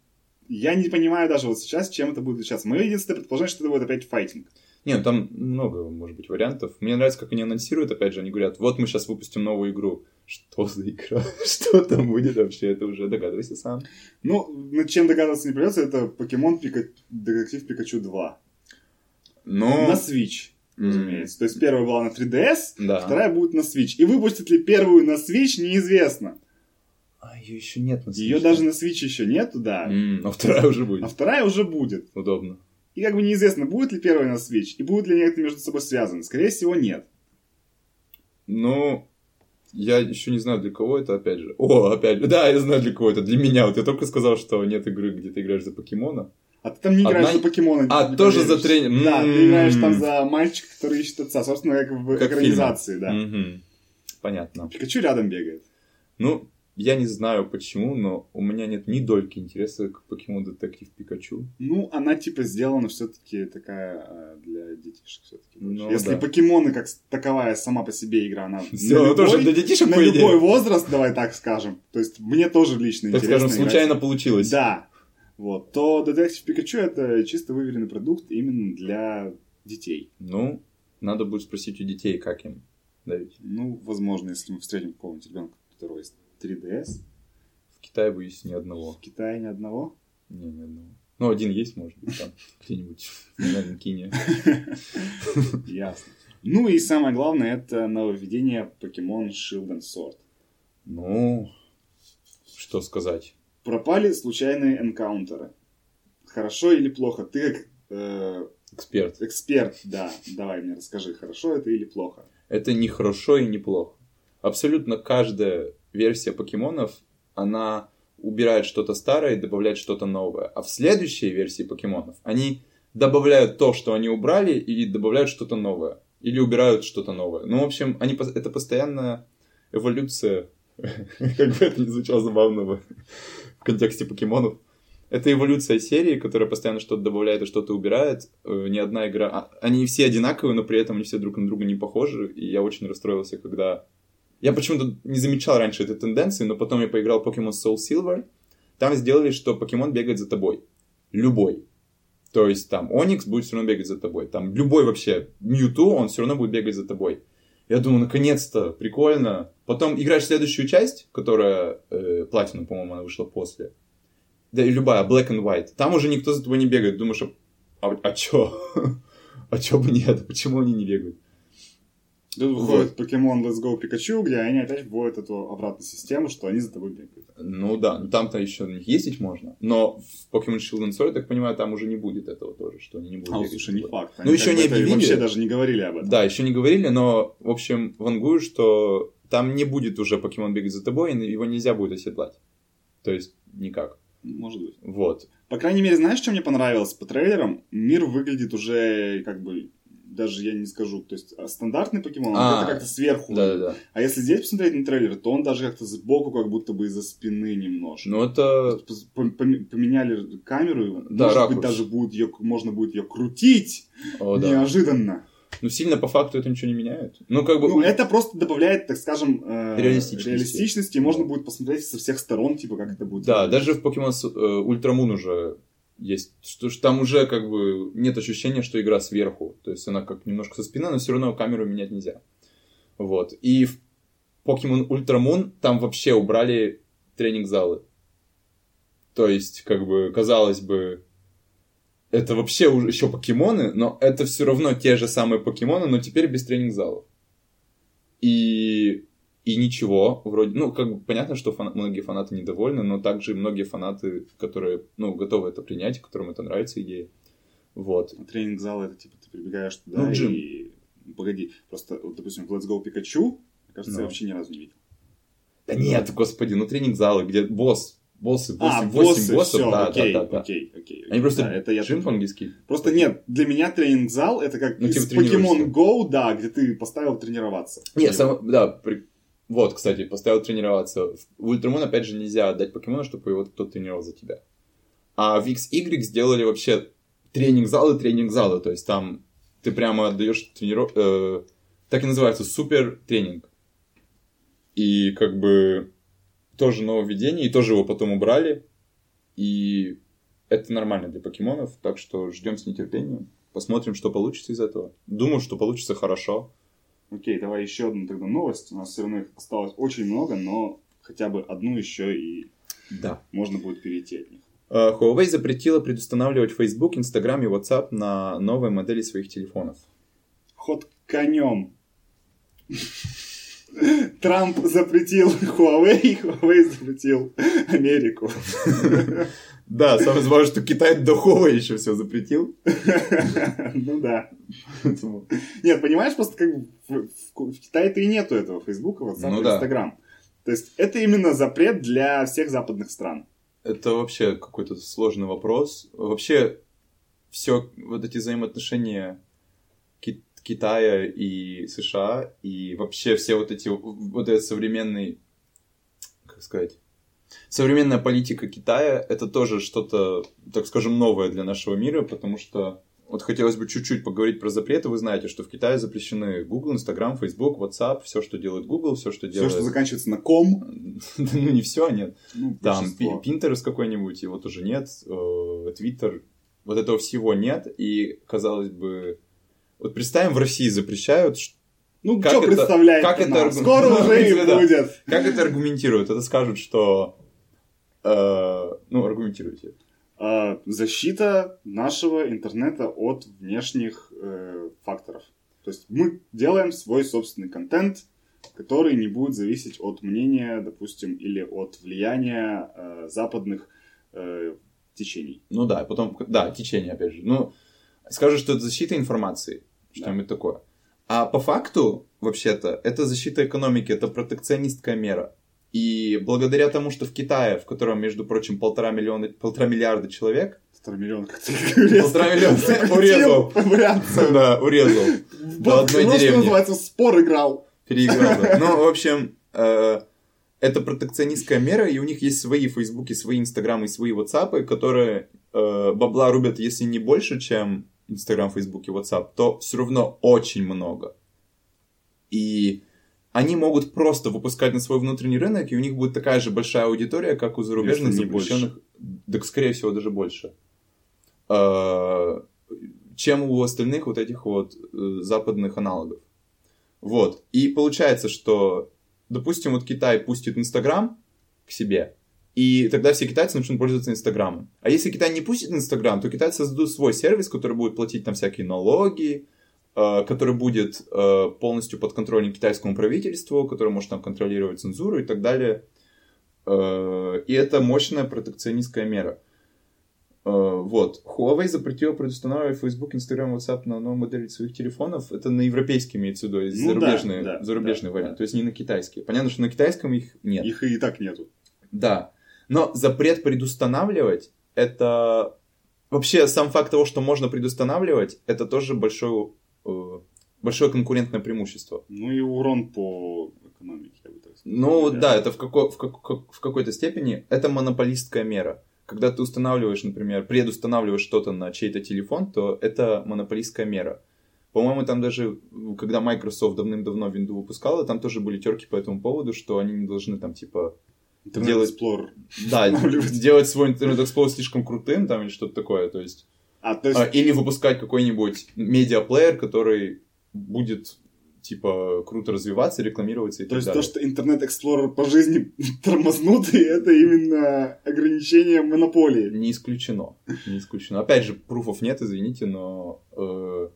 я не понимаю даже вот сейчас, чем это будет отличаться. Мое единственное предположение, что это будет опять файтинг. Не, ну там много, может быть, вариантов. Мне нравится, как они анонсируют, опять же, они говорят, вот мы сейчас выпустим новую игру. Что за игра? <laughs> Что там будет вообще? Это уже догадывайся сам. Ну, над чем догадываться не придется, это Покемон Пика... Детектив Пикачу 2. Но... На Switch, разумеется. То есть первая была на 3DS, Да. вторая будет на Switch. И выпустят ли первую на Switch, неизвестно. А ее еще нет на Ее Switch. даже на Switch еще нету, да. М, А вторая уже А будет. вторая уже будет. Удобно. И как бы неизвестно, будет ли первая на Switch, и будут ли они это между собой связаны. Скорее всего, нет. Ну, я еще не знаю, для кого это, опять же. О, опять же. Да, я знаю, для кого это. Для меня. Вот я только сказал, что нет игры, где ты играешь за покемона. А ты там не играешь Одна- за покемона. А, не тоже поверишь. за тренер. Да, ты М. играешь там за мальчика, который ищет отца. Собственно, как в Как в экранизации, да. Мгм. Понятно. Пикачу рядом бегает. Ну, я не знаю почему, но у меня нет ни дольки интереса к покемон детектив Пикачу. Ну, она типа сделана все-таки такая э, для детишек все-таки. Ну, Если да. покемоны как таковая сама по себе игра, она Сделано на тоже любой, для детишек, на по идее. любой возраст, давай так скажем. То есть мне тоже лично Так интересно скажем, играть. случайно получилось. Да. Вот. То Детектив Пикачу это чисто выверенный продукт именно для детей. Ну, надо будет спросить у детей, как им давить. Ну, возможно, если мы встретим какого-нибудь ребенка, есть 3DS, В Китае боюсь ни одного. в Китае ни одного. Не, ни одного. Ну, один есть, может быть, там, <laughs> где-нибудь на Линкине. <laughs> Ясно. Ну и самое главное, это нововведение Pokemon Shield and Sword. Ну, что сказать. Пропали случайные энкаунтеры. Хорошо или плохо? Ты как э, Эксперт. эксперт, да, давай мне расскажи, хорошо это или плохо? Это не хорошо и не плохо. Абсолютно каждая версия покемонов, она убирает что-то старое и добавляет что-то новое. А в следующей версии покемонов они добавляют то, что они убрали, и добавляют что-то новое. Или убирают что-то новое. Ну, в общем, они, это постоянная эволюция. <laughs> Как бы это ни звучало забавно в в контексте покемонов. Это эволюция серии, которая постоянно что-то добавляет и что-то убирает. Э, Ни одна игра... а, Они все одинаковые, но при этом они все друг на друга не похожи. И я очень расстроился, когда... Я почему-то не замечал раньше этой тенденции, но потом я поиграл Pokemon Soul Silver. Там сделали, что покемон бегает за тобой. Любой. То есть там Оникс будет все равно бегать за тобой. Там любой вообще Мьюту, он все равно будет бегать за тобой. Я думаю, наконец-то, прикольно. Потом играешь следующую часть, которая э, по-моему, она вышла после. Да и любая, Black and White. Там уже никто за тобой не бегает. Думаешь, а, а чё? <laughs> а чё бы нет? Почему они не бегают? Тут выходит Pokemon Let's Go Pikachu, где они опять вводят эту обратную систему, что они за тобой бегают. Ну да, ну там-то еще на них ездить можно. Но в Pokemon Shield and Sword, я так понимаю, там уже не будет этого тоже, что они не будут А, бегать слушай, не факт. Ну, Они еще как бы не объявили. Вообще даже не говорили об этом. Да, еще не говорили, но, в общем, вангую, что там не будет уже покемон бегать за тобой, и его нельзя будет оседлать. То есть, никак. Может быть. Вот. По крайней мере, знаешь, что мне понравилось? По трейлерам мир выглядит уже как бы даже я не скажу, то есть а, стандартный покемон, А, это как-то сверху. Да-да-да. А если здесь посмотреть на трейлер, то он даже как-то сбоку, как будто бы из-за спины немножко. Ну, это... Поменяли камеру, Да, может ракурс. быть, даже будет ее, можно будет ее крутить О, да. неожиданно. Ну, сильно по факту это ничего не меняет. Ну, как бы... Ну, это просто добавляет, так скажем, э, Реалистичности. реалистичности, и можно будет посмотреть со всех сторон, типа, как это будет. Да, даже в Pokemon с- э, Ультрамун уже есть, что ж там уже как бы нет ощущения, что игра сверху. То есть она как немножко со спины, но все равно камеру менять нельзя. Вот. И в Pokemon Ультрамун там вообще убрали тренинг-залы. То есть, как бы, казалось бы, это вообще уже еще покемоны, но это все равно те же самые покемоны, но теперь без тренинг-залов. И, и ничего, вроде, ну, как бы понятно, что фана- многие фанаты недовольны, но также многие фанаты, которые, ну, готовы это принять, которым это нравится идея. Вот. А Тренинг зала это типа ты прибегаешь туда Ну, джим. и. Погоди, просто, вот, допустим, в Let's Go Pikachu, кажется, я Ну. вообще ни разу не видел. Да нет, господи, ну тренинг-залы, где босс, боссы, 8, а, 8 боссы, боссов, все, да, окей, да, да, да. окей, окей. Они просто Да, это я джим по-английски. Просто нет, для меня тренинг-зал это как Ну, типа. Pokemon Go, да, где ты поставил тренироваться. Нет, сам- да, при- вот, кстати, поставил тренироваться. В Ультрамун, опять же, нельзя отдать покемона, чтобы его кто-то тренировал за тебя. А в XY сделали вообще тренинг-залы, тренинг-залы, то есть там ты прямо отдаешь тренировку, так и называется, супер тренинг. И как бы тоже нововведение, и тоже его потом убрали, и это нормально для покемонов, так что ждем с нетерпением. Посмотрим, что получится из этого. Думаю, что получится хорошо. Окей, давай еще одну тогда новость. У нас все равно их осталось очень много, но хотя бы одну еще и Да. можно будет перейти от них. Э, Huawei запретила предустанавливать Facebook, Instagram и WhatsApp на новые модели своих телефонов. Ход конем. Трамп запретил Huawei, Huawei запретил Америку. <laughs> Да, самое забавное, что Китай Huawei еще все запретил. <laughs> Ну да. Нет, понимаешь, просто как в, Китае-то и нету этого Фейсбука, WhatsApp Ну. Инстаграм. То есть это именно запрет для всех западных стран. Это вообще какой-то сложный вопрос. Вообще, все вот эти взаимоотношения Ки- Китая и США, и вообще все вот эти, вот этот современный, как сказать, современная политика Китая, это тоже что-то, так скажем, новое для нашего мира, потому что вот хотелось бы чуть-чуть поговорить про запреты. Вы знаете, что в Китае запрещены Google, Instagram, Facebook, WhatsApp, все, что делает Google, все, что Все, делает... что заканчивается на ком, <laughs> ну не все, нет. ну, Там. Pinterest какой-нибудь, его тоже нет, э, Twitter, вот этого всего нет, и, казалось бы, вот представим, в России запрещают, Ну, как что это- представляет как это Скоро <laughs> Ну, уже и будет. как это аргументируют? Это скажут, что... э, ну, аргументируйте. А, защита нашего интернета от внешних э, факторов. То есть мы делаем свой собственный контент, который не будет зависеть от мнения, допустим, или от влияния э, западных э, течений. Ну да, потом, да, течение, опять же. Ну, скажу, что это защита информации, что-нибудь да. такое. А по факту, вообще-то, это защита экономики, это протекционистская мера. И благодаря тому, что в Китае, в котором, между прочим, полтора, миллиона, полтора миллиарда человек... Полтора миллиона, как ты Полтора миллиона, <laughs> урезал. Да, урезал. До одной деревни. называется, спор играл. Переиграл. <laughs> Ну, в общем, э, это протекционистская мера, и у них есть свои фейсбуки, свои инстаграмы и свои ватсапы, которые э, бабла рубят, если не больше, чем инстаграм, фейсбук и ватсап, то все равно очень много. И они могут просто выпускать на свой внутренний рынок, и у них будет такая же большая аудитория, как у зарубежных запрещенных, да, скорее всего, даже больше, э, чем у остальных вот этих вот э, западных аналогов. Вот. И получается, что, допустим, вот Китай пустит Инстаграм к себе, и тогда все китайцы начнут пользоваться Инстаграмом. А если Китай не пустит Инстаграм, то китайцы создадут свой сервис, который будет платить там всякие налоги, который будет э, полностью под контролем китайскому правительству, который может там контролировать цензуру и так далее. Э, и это мощная протекционистская мера. Вот. Huawei запретила предустанавливать Facebook, Instagram, WhatsApp на новой модели своих телефонов. Это на европейский имеется в виду, ну, зарубежный, да, да, зарубежный да, вариант. Да. То есть не на китайский. Понятно, что на китайском их нет. Их и так нету. Да. Но запрет предустанавливать это... Вообще, сам факт того, что можно предустанавливать, это тоже большой Э, большое конкурентное преимущество. Ну и урон по экономике, я бы так сказал. Ну да, да это в, како, в, как, в какой-то степени это монополистская мера. Когда ты устанавливаешь, например, предустанавливаешь что-то на чей-то телефон, то это монополистская мера. По-моему, там даже, когда Microsoft давным-давно Windows выпускала, там тоже были терки по этому поводу, что они не должны там, типа, Internet делать... Explorer. Да, делать свой Internet Explorer слишком крутым там или что-то такое, то есть... А, то есть... А, или выпускать какой-нибудь медиаплеер, который будет типа круто развиваться, рекламироваться и то так далее. То есть то, что интернет Explorer по жизни <laughs> тормознутый, это именно ограничение монополии. Не исключено. Не исключено. Опять же, пруфов нет, извините, но э,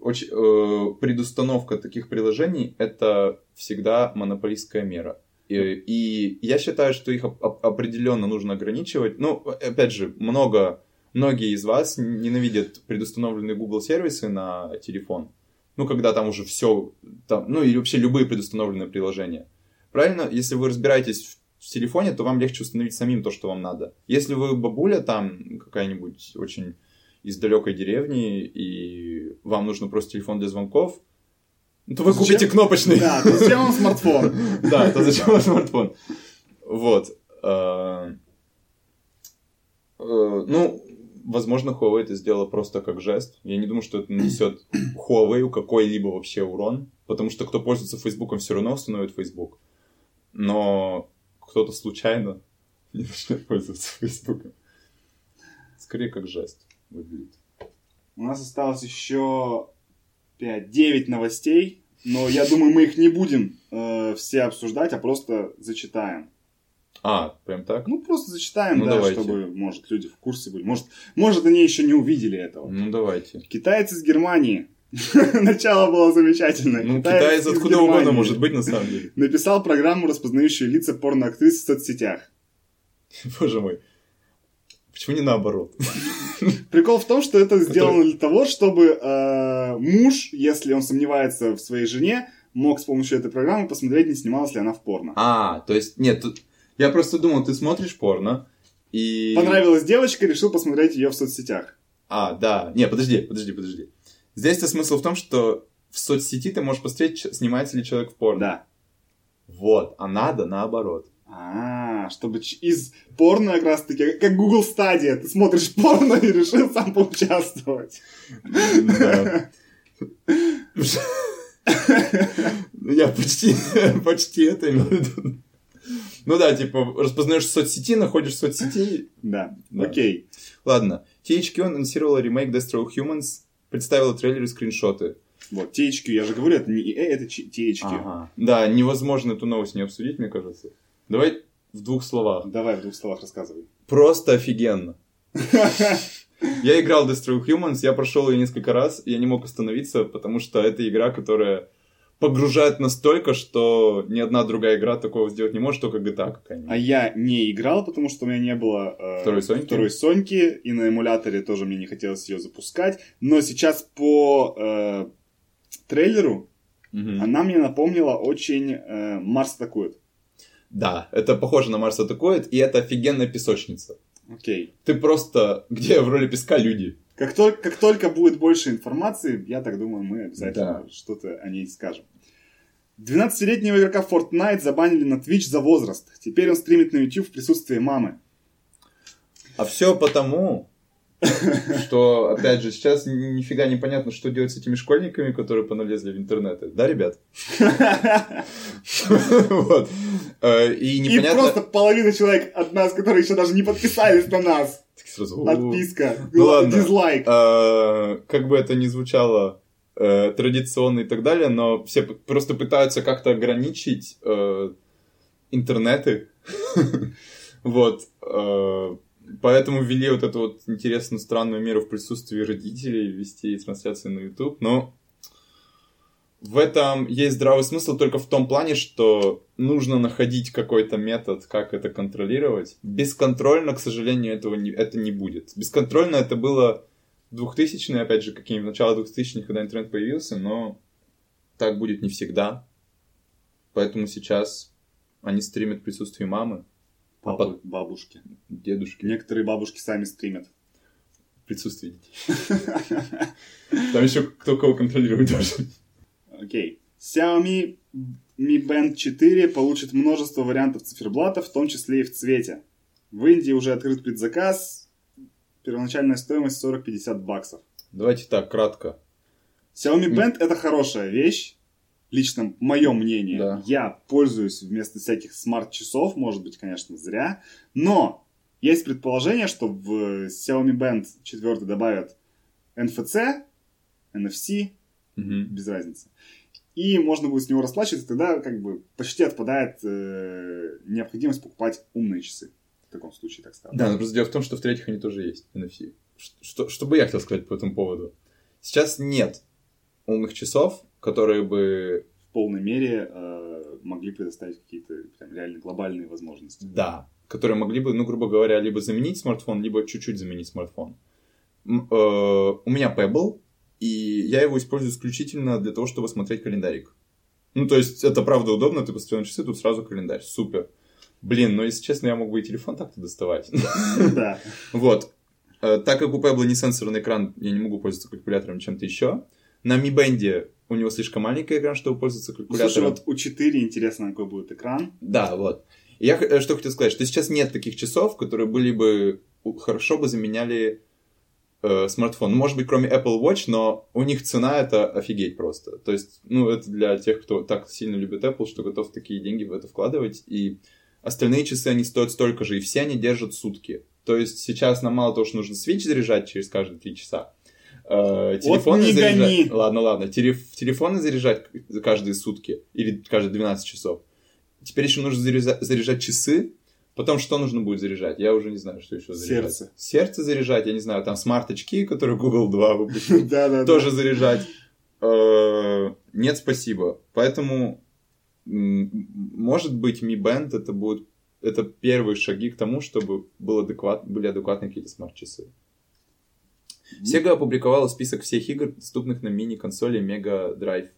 очень, э, предустановка таких приложений это всегда монополистская мера. И, и я считаю, что их определенно нужно ограничивать. Ну, опять же, много многие из вас ненавидят предустановленные Google сервисы на телефон. Ну, когда там уже все, там, ну, или вообще любые предустановленные приложения. Правильно? Если вы разбираетесь в телефоне, то вам легче установить самим то, что вам надо. Если вы бабуля там какая-нибудь очень из далекой деревни, и вам нужно просто телефон для звонков, то вы зачем? купите кнопочный. Да, то зачем вам смартфон? <laughs> Да, то зачем вам смартфон? Вот. Э, э, ну, возможно, Huawei это сделала просто как жест. Я не думаю, что это нанесет Huawei какой-либо вообще урон, потому что кто пользуется Фейсбуком, все равно установит Facebook. Но кто-то случайно не начнет пользоваться Фейсбуком. Скорее как жест выглядит. У нас осталось еще 5-9 новостей, но я думаю, мы их не будем э, все обсуждать, а просто зачитаем. А, прям так? Ну, просто зачитаем, ну, да, давайте. чтобы, может, люди в курсе были. Может, может, они еще не увидели этого. Ну, давайте. Китайцы из Германии. <laughs> Начало было замечательное. Ну, китаец, китаец откуда угодно может быть, на самом деле. <laughs> Написал программу, распознающую лица порноактрис в соцсетях. <laughs> Боже мой. Почему не наоборот? Прикол в том, что это сделано для того, чтобы э, муж, если он сомневается в своей жене, мог с помощью этой программы посмотреть, не снималась ли она в порно. А, то есть, нет, тут я просто думал, ты смотришь порно, и... Понравилась девочка, решил посмотреть ее в соцсетях. А, да. Не, подожди, подожди, подожди. Здесь-то смысл в том, что в соцсети ты можешь посмотреть, снимается ли человек в порно. Да. Вот, а надо наоборот. А, чтобы из порно как раз таки, как Google Stadia, ты смотришь порно и решил сам поучаствовать. Да. <laughs> <laughs> Я почти, <laughs> почти это имел в виду. Ну да, типа, распознаешь соцсети, находишь соцсети. Да, окей. Ладно. THQ анонсировала ремейк Destroy Humans, представила трейлеры и скриншоты. Вот, THQ, я же говорю, это не EA, это THQ. Ага. Да, невозможно эту новость не обсудить, мне кажется. Давай в двух словах. Давай в двух словах рассказывай. Просто офигенно. Я играл Destroy Humans, я прошел ее несколько раз, я не мог остановиться, потому что это игра, которая погружает настолько, что ни одна другая игра такого сделать не может, только GTA какая-нибудь. А я не играл, потому что у меня не было э, Второй Соньки? второй Соньки, и на эмуляторе тоже мне не хотелось ее запускать. Но сейчас по э, трейлеру Мгм. она мне напомнила очень э, Марс атакует. Да, это похоже на Марс атакует, и это офигенная песочница. Окей. Ты просто, где в роли песка люди. Как, только, как только будет больше информации, я так думаю, мы обязательно Да. что-то о ней скажем. 12-летнего игрока Fortnite забанили на Twitch за возраст. Теперь он стримит на YouTube в присутствии мамы. А все потому, что, опять же, сейчас ни- нифига непонятно, что делать с этими школьниками, которые поналезли в интернет. Да, ребят? <laughs> Вот. Э, И И непонятно... просто половина человек от нас, которые еще даже не подписались на нас. Сразу, Отписка. Ну ладно. Дизлайк. А, Как бы это ни звучало э, традиционно и так далее, но все просто пытаются как-то ограничить э, интернеты. <laughs> Вот. э, Поэтому ввели вот эту вот интересную странную меру в присутствии родителей вести трансляции на YouTube. Но в этом есть здравый смысл только в том плане, что нужно находить какой-то метод, как это контролировать. Бесконтрольно, к сожалению, этого не, это не будет. Бесконтрольно это было 2000-е, опять же, какие-нибудь начало 2000-х, когда интернет появился, но так будет не всегда. Поэтому сейчас они стримят в присутствии мамы, а Папы, бабушки. дедушки, Некоторые бабушки сами стримят. в присутствии детей. <laughs> Там еще кто кого контролировать должен. Окей. Xiaomi Mi Band 4 получит множество вариантов циферблата, в том числе и в цвете. В Индии уже открыт предзаказ. Первоначальная стоимость 40-50 баксов. Давайте так, кратко. Xiaomi. Band это хорошая вещь. Лично мое мнение. Да. Я пользуюсь вместо всяких смарт-часов, может быть, конечно, зря. Но есть предположение, что в Xiaomi Band 4 добавят NFC, NFC, Мгм. без разницы. И можно будет с него расплачиваться, тогда как бы почти отпадает э, необходимость покупать умные часы. В таком случае, так сказать. Да, но просто дело в том, что в-третьих они тоже есть, NFC. Что, что бы я хотел сказать по этому поводу? Сейчас нет умных часов, которые бы... В полной мере э, могли предоставить какие-то прям реально глобальные возможности. Да. Которые могли бы, ну, грубо говоря, либо заменить смартфон, либо чуть-чуть заменить смартфон. М, э, у меня Pebble, и я его использую исключительно для того, чтобы смотреть календарик. Ну, то есть, это правда удобно, ты посмотрел на часы, тут сразу календарь. Супер. Блин, ну, если честно, я мог бы и телефон так-то доставать. Да. <laughs> Вот. Э, Так как у Pebble не сенсорный экран, я не могу пользоваться калькулятором чем-то еще. На Mi Band у него слишком маленький экран, чтобы пользоваться Слушай, калькулятором. вот у 4 интересно, какой будет экран. Да, вот. Я э, что хотел сказать, что сейчас нет таких часов, которые были бы хорошо бы заменяли э, смартфон. Ну, может быть, кроме Apple Watch, но у них цена это офигеть просто. То есть, ну, это для тех, кто так сильно любит Apple, что готов такие деньги в это вкладывать. И остальные часы, они стоят столько же, и все они держат сутки. То есть сейчас нам мало того, что нужно свич заряжать через каждые три часа. э, телефоны не заряжать. гони. Ладно, ладно. Телеф- Телефоны заряжать за каждые сутки или каждые 12 часов. Теперь еще нужно заряжать, заряжать часы. Потом что нужно будет заряжать? Я уже не знаю, что еще заряжать. Сердце. Сердце заряжать, я не знаю, там смарт-очки, которые Google 2 выпустил, <laughs> Да, да, тоже заряжать. Э, Нет, спасибо. Поэтому, может быть, Mi Band это будет это первые шаги к тому, чтобы был адекват, были адекватные какие-то смарт-часы. Sega опубликовала список всех игр, доступных на мини-консоли Mega Drive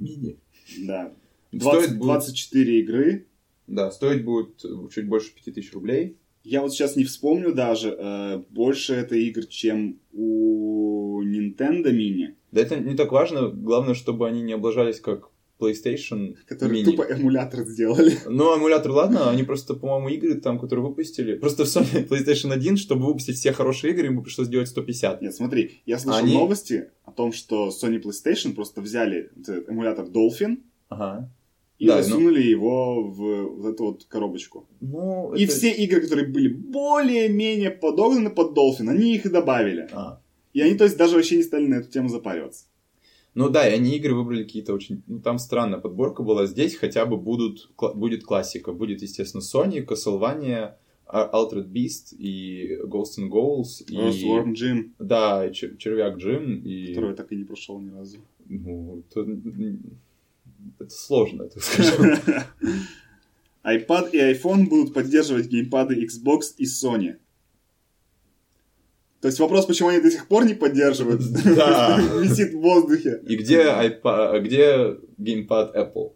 Mini. Да. Стоит 20 будет, 24 игры. Да, стоить будет чуть больше 5000 рублей. Я вот сейчас не вспомню даже, э, больше это игр, чем у Nintendo Mini, Да это не так важно, главное, чтобы они не облажались как PlayStation которые Mini. тупо эмулятор сделали. Ну, эмулятор, ладно, они просто, по-моему, игры там, которые выпустили. Просто в Sony PlayStation 1, чтобы выпустить все хорошие игры, ему пришлось делать 150. Нет, смотри, я слышал Они- новости о том, что Sony PlayStation просто взяли эмулятор Dolphin Ага. И Да, засунули его в вот эту вот коробочку. Ну, И это- все игры, которые были более-менее подогнаны под Dolphin, они их и добавили. А. И они, то есть, даже вообще не стали на эту тему запариваться. Ну да, и они игры выбрали какие-то очень... Ну, там странная подборка была. Здесь хотя бы будут, кла- будет классика. Будет, естественно, Sony, Castlevania, А- Altered Beast и Ghosts and Goals и... Earthworm Jim, Да, и Чер- Червяк Джим и... который так и не прошел ни разу. Ну, это, это сложно, это скажем. <laughs> iPad и iPhone будут поддерживать геймпады Xbox и Sony. То есть вопрос, почему они до сих пор не поддерживают, Да. <laughs> висит в воздухе. И где, iPad, где геймпад Apple?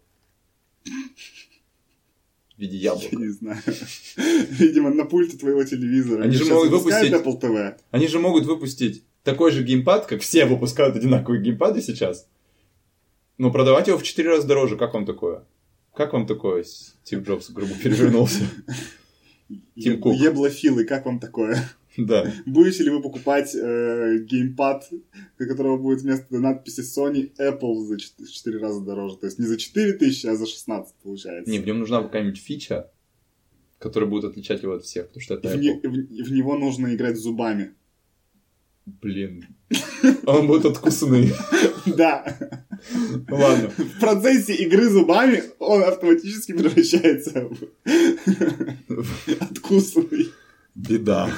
В виде Я яблока. не знаю. Видимо, на пульте твоего телевизора. Они же могут выпустить- Apple TV. Они же могут выпустить такой же геймпад, как все выпускают одинаковые геймпады сейчас. Но продавать его в 4 раза дороже. Как вам такое? Как вам такое? Стив Джобс грубо перевернулся. Тим Кук. Еблофилы, как вам такое? Да. Будете ли вы покупать э, геймпад, у которого будет вместо надписи Sony Apple за 4 раза дороже? То есть не за 4 тысячи, а за 16 получается. Не, в нем нужна какая-нибудь фича, которая будет отличать его от всех, потому что это в, не- Apple. в- в него нужно играть зубами. Блин. Он будет откусанный. Да. Ладно. В процессе игры зубами он автоматически превращается в откусанный. Беда.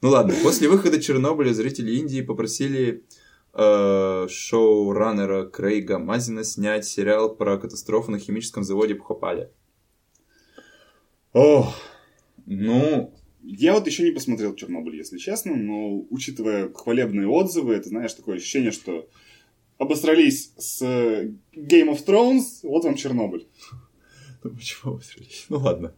Ну ладно, после выхода Чернобыля зрители Индии попросили э, шоураннера Крейга Мазина снять сериал про катастрофу на химическом заводе Бхопале. Ох, ну, Я вот еще не посмотрел Чернобыль, если честно, но учитывая хвалебные отзывы, это, знаешь, такое ощущение, что обосрались с Game of Thrones, вот вам Чернобыль. ну почему вы срались? Ну ладно,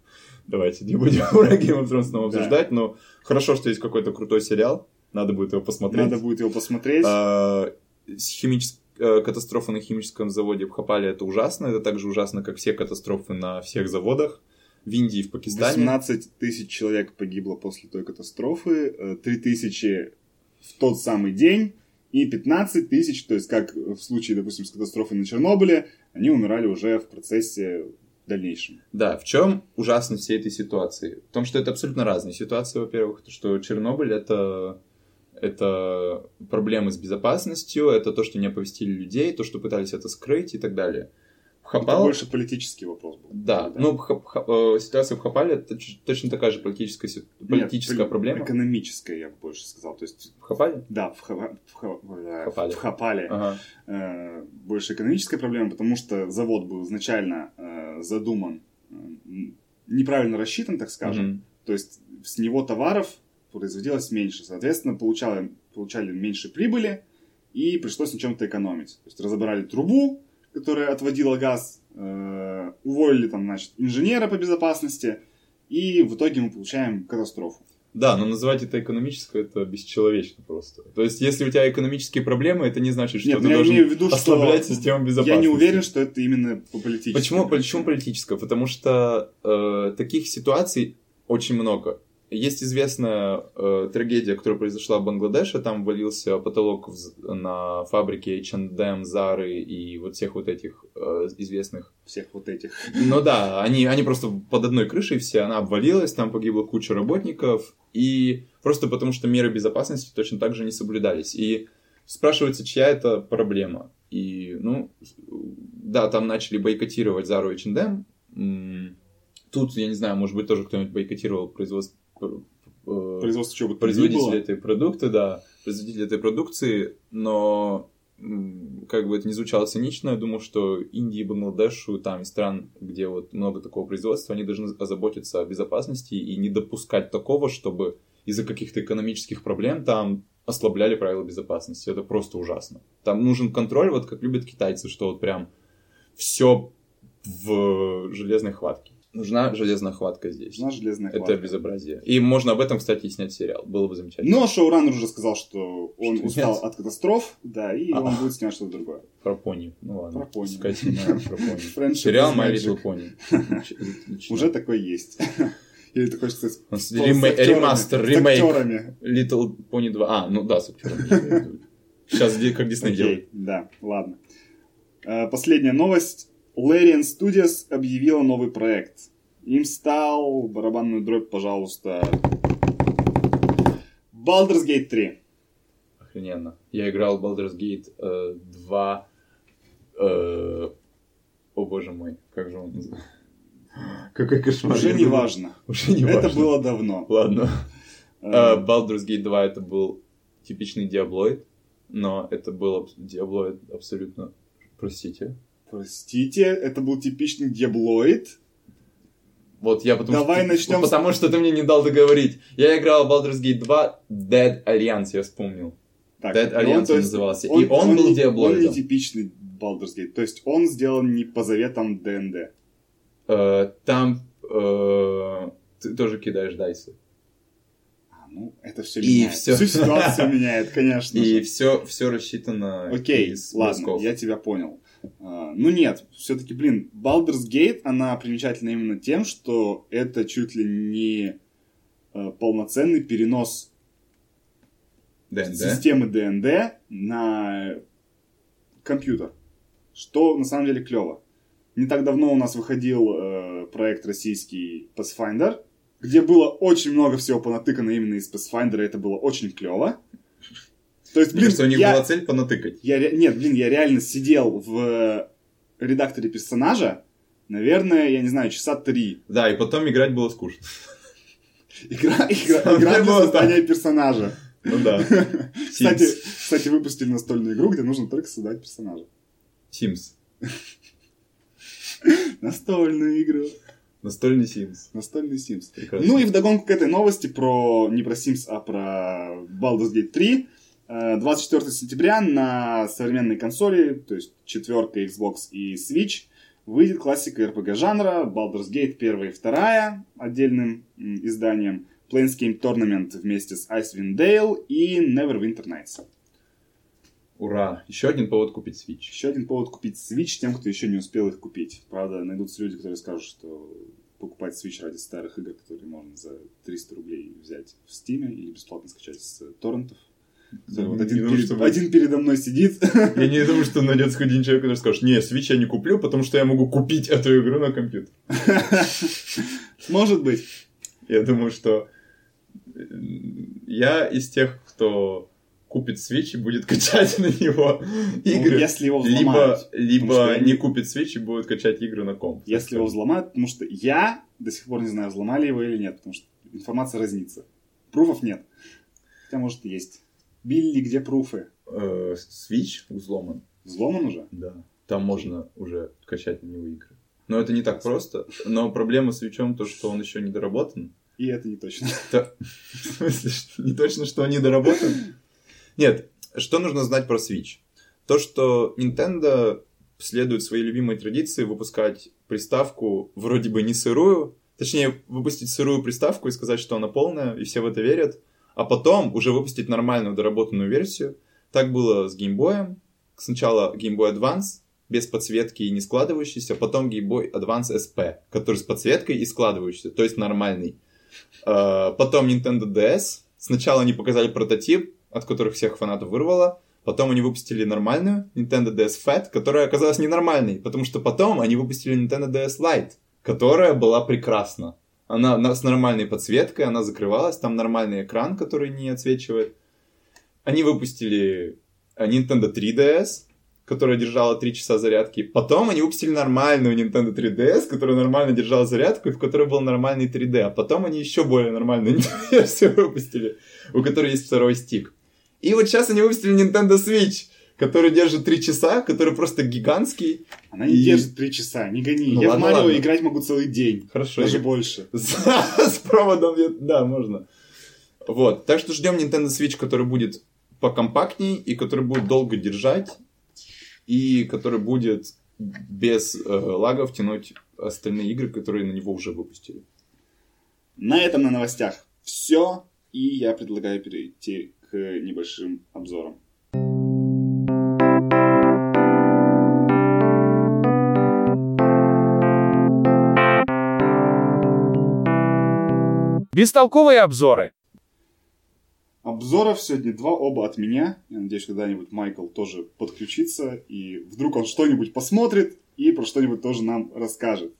давайте не будем <laughs> про Game of Thrones снова Да. обсуждать, но хорошо, что есть какой-то крутой сериал, надо будет его посмотреть. Надо будет его посмотреть. А, с химичес- э, Катастрофа на химическом заводе Бхопале это ужасно. Это так же ужасно, как все катастрофы на всех заводах в Индии и в Пакистане. 18 тысяч человек погибло после той катастрофы, 3 тысячи в тот самый день, и 15 тысяч, то есть как в случае, допустим, с катастрофой на Чернобыле, они умирали уже в процессе дальнейшем. Да, в чем ужасность всей этой ситуации? В том, что это абсолютно разные ситуации, во-первых. То, что Чернобыль это, это проблемы с безопасностью, это то, что не оповестили людей, то, что пытались это скрыть и так далее. Это Бхопал... больше политический вопрос был. Да, ну Бха- Бха- э, ситуация в это ч- точно такая же политическая, политическая Нет, проблема. Экономическая, я бы больше сказал. То есть, В Бхопале? да, в, Ха- в, Ха- Хапале. в Хапале Ага. э, больше экономическая проблема, потому что завод был изначально э, задуман, э, неправильно рассчитан, так скажем. Мгм. То есть с него товаров производилось меньше. Соответственно, получали, получали меньше прибыли и пришлось на чем-то экономить. То есть разобрали трубу, которая отводила газ, э, уволили там, значит, инженера по безопасности, и в итоге мы получаем катастрофу. Да, но называть это экономическое, это бесчеловечно просто. То есть, если у тебя экономические проблемы, это не значит, что Нет, ты я должен имею в виду, что ослаблять систему безопасности. я не уверен, что это именно по политическому. Почему, почему политическое? Потому что э, таких ситуаций очень много. Есть известная э, трагедия, которая произошла в Бангладеше. Там валился потолок в- на фабрике H&M, Zara и вот всех вот этих э, известных Всех вот этих. Ну да, они, они просто под одной крышей все, она обвалилась, там погибла куча работников, и просто потому что меры безопасности точно так же не соблюдались. И спрашивается, чья это проблема. И, ну, да, там начали бойкотировать Zara и H&M. Тут, я не знаю, может быть, тоже кто-нибудь бойкотировал производство Производство чего бы производитель этой продукты, да, производитель этой продукции, но как бы это ни звучало цинично, я думаю, что Индии, Бангладешу, там и стран, где вот много такого производства, они должны озаботиться о безопасности и не допускать такого, чтобы из-за каких-то экономических проблем там ослабляли правила безопасности. Это просто ужасно. Там нужен контроль, вот как любят китайцы, что вот прям все в железной хватке. Нужна железная хватка здесь. Нужна железная Это хватка. безобразие. И можно об этом, кстати, и снять сериал. Было бы замечательно. Но шоураннер уже сказал, что он Что устал нет. от катастроф, да, и А. он будет снимать что-то другое. Про пони. Ну ладно. Про пони. Снимают про пони. <laughs> Сериал My. Little Pony. <laughs> Уже такой есть. <laughs> Или ты хочешь сказать... Актерами, ремастер, ремейк. актерами. Little Pony 2. А, ну да, с актером. Сейчас как Дисней делает. Да, ладно. Э, Последняя новость. Larian Studios объявила новый проект. Им стал, барабанную дробь, пожалуйста, Baldur's Gate 3. Охрененно. Я играл Baldur's Gate э, 2. э, О боже мой, как же он называется? Какой кошмар. Уже не думал. важно. Уже не Это важно. было давно. Ладно. Э, А, Baldur's Gate 2 это был типичный диаблоид, но это был абс- диаблоид абсолютно... Простите. Простите, это был типичный диаблоид. Вот я потому Давай что... начнем с- Потому что ты мне не дал договорить. Я играл в Baldur's Gate 2 Dead Alliance, я вспомнил. Так, Dead ну, Alliance он назывался. И он был не- диаблоидом. Он не типичный Baldur's Gate. То есть он сделан не по заветам ДНД. Э, Там э, ты тоже кидаешь дайсы. А, ну, это все И меняет. всё. Всю ситуацию меняет, конечно И все, все рассчитано Окей, ладно, я тебя понял. А, ну нет, все-таки, блин, Baldur's Gate, она примечательна именно тем, что это чуть ли не э, полноценный перенос ДНД. системы ДНД на компьютер. Что на самом деле клево. Не так давно у нас выходил э, проект российский Pathfinder, где было очень много всего понатыкано именно из Pathfinder, и это было очень клево. То есть, Мне блин, кажется, у них я, была цель понатыкать. я нет, блин, я реально сидел в редакторе персонажа, наверное, я не знаю, часа три. Да, и потом играть было скучно. Игра, <laughs> игра, игра для было создания персонажа. Ну да. <laughs> Кстати, кстати, выпустили настольную игру, где нужно только создать персонажа. Sims. <laughs> Настольную игру. Настольный Sims. Настольный Sims. Прекрасно. Ну и вдогонку к этой новости про не про Sims, а про Baldur's Gate 3. Э, 24 сентября на современной консоли, то есть четверка Xbox и Switch, выйдет классика RPG жанра Baldur's Gate 1 и 2 отдельным изданием, Planescape Tournament вместе с Icewind Dale и Neverwinter Nights. Ура. Еще один повод купить Switch. Еще один повод купить Switch тем, кто еще не успел их купить. Правда, найдутся люди, которые скажут, что покупать Switch ради старых игр, которые можно за 300 рублей взять в Steam или бесплатно скачать с торрентов. Который вот один, думаю, перед, что один передо мной сидит. <laughs> Я не думаю, что найдется один человек, который скажет, не, Switch я не куплю, потому что я могу купить эту игру на компьютер. <laughs> Может быть. Я думаю, что э, я из тех, кто купит Switch и будет <laughs> качать на него Ну, игры. если его взломают. либо что не купит Switch и будет качать игры на комп. Если его взломают, потому что я до сих пор не знаю, взломали его или нет, потому что информация разнится. Пруфов нет. Хотя, может, есть. Билли, где пруфы? Э, Switch взломан. Взломан уже? Да. Там можно уже качать на него игры. Но это не так просто. Но проблема с Switch то, что он еще не доработан. И это не точно. <laughs> В смысле, не точно, что он недоработан? Нет, что нужно знать про Switch? То, что Nintendo следует своей любимой традиции выпускать приставку вроде бы не сырую, точнее, выпустить сырую приставку и сказать, что она полная, и все в это верят, а потом уже выпустить нормальную доработанную версию. Так было с Boy. Сначала Game Boy Advance, без подсветки и не складывающийся, потом Game Boy Advance SP, который с подсветкой и складывающийся, то есть нормальный. Э, Потом Nintendo DS. Сначала они показали прототип, от которых всех фанатов вырвало. Потом они выпустили нормальную Nintendo DS Fat, которая оказалась ненормальной, потому что потом они выпустили Nintendo DS Lite, которая была прекрасна. Она на- с нормальной подсветкой, она закрывалась, там нормальный экран, который не отсвечивает. Они выпустили э, Nintendo 3DS, которая держала 3 часа зарядки. Потом они выпустили нормальную Nintendo 3DS, которая нормально держала зарядку, и в которой был нормальный 3D. А потом они еще более нормальную <laughs> версию выпустили, у которой есть второй стик. И вот сейчас они выпустили Nintendo Switch, который держит 3 часа, который просто гигантский. Она не И- держит три часа, не гони. Ну я ладно, в Марио ладно. играть могу целый день. Хорошо. Даже я- больше. <laughs> С, проводом, да, можно. Вот, так что ждем Nintendo Switch, который будет покомпактней и который будет долго держать и который будет без э, лагов тянуть остальные игры, которые на него уже выпустили. На этом на новостях все. И я предлагаю перейти к небольшим обзорам. Бестолковые обзоры. Обзоров сегодня два, оба от меня. Я надеюсь, когда-нибудь Майкл тоже подключится, и вдруг он что-нибудь посмотрит и про что-нибудь тоже нам расскажет.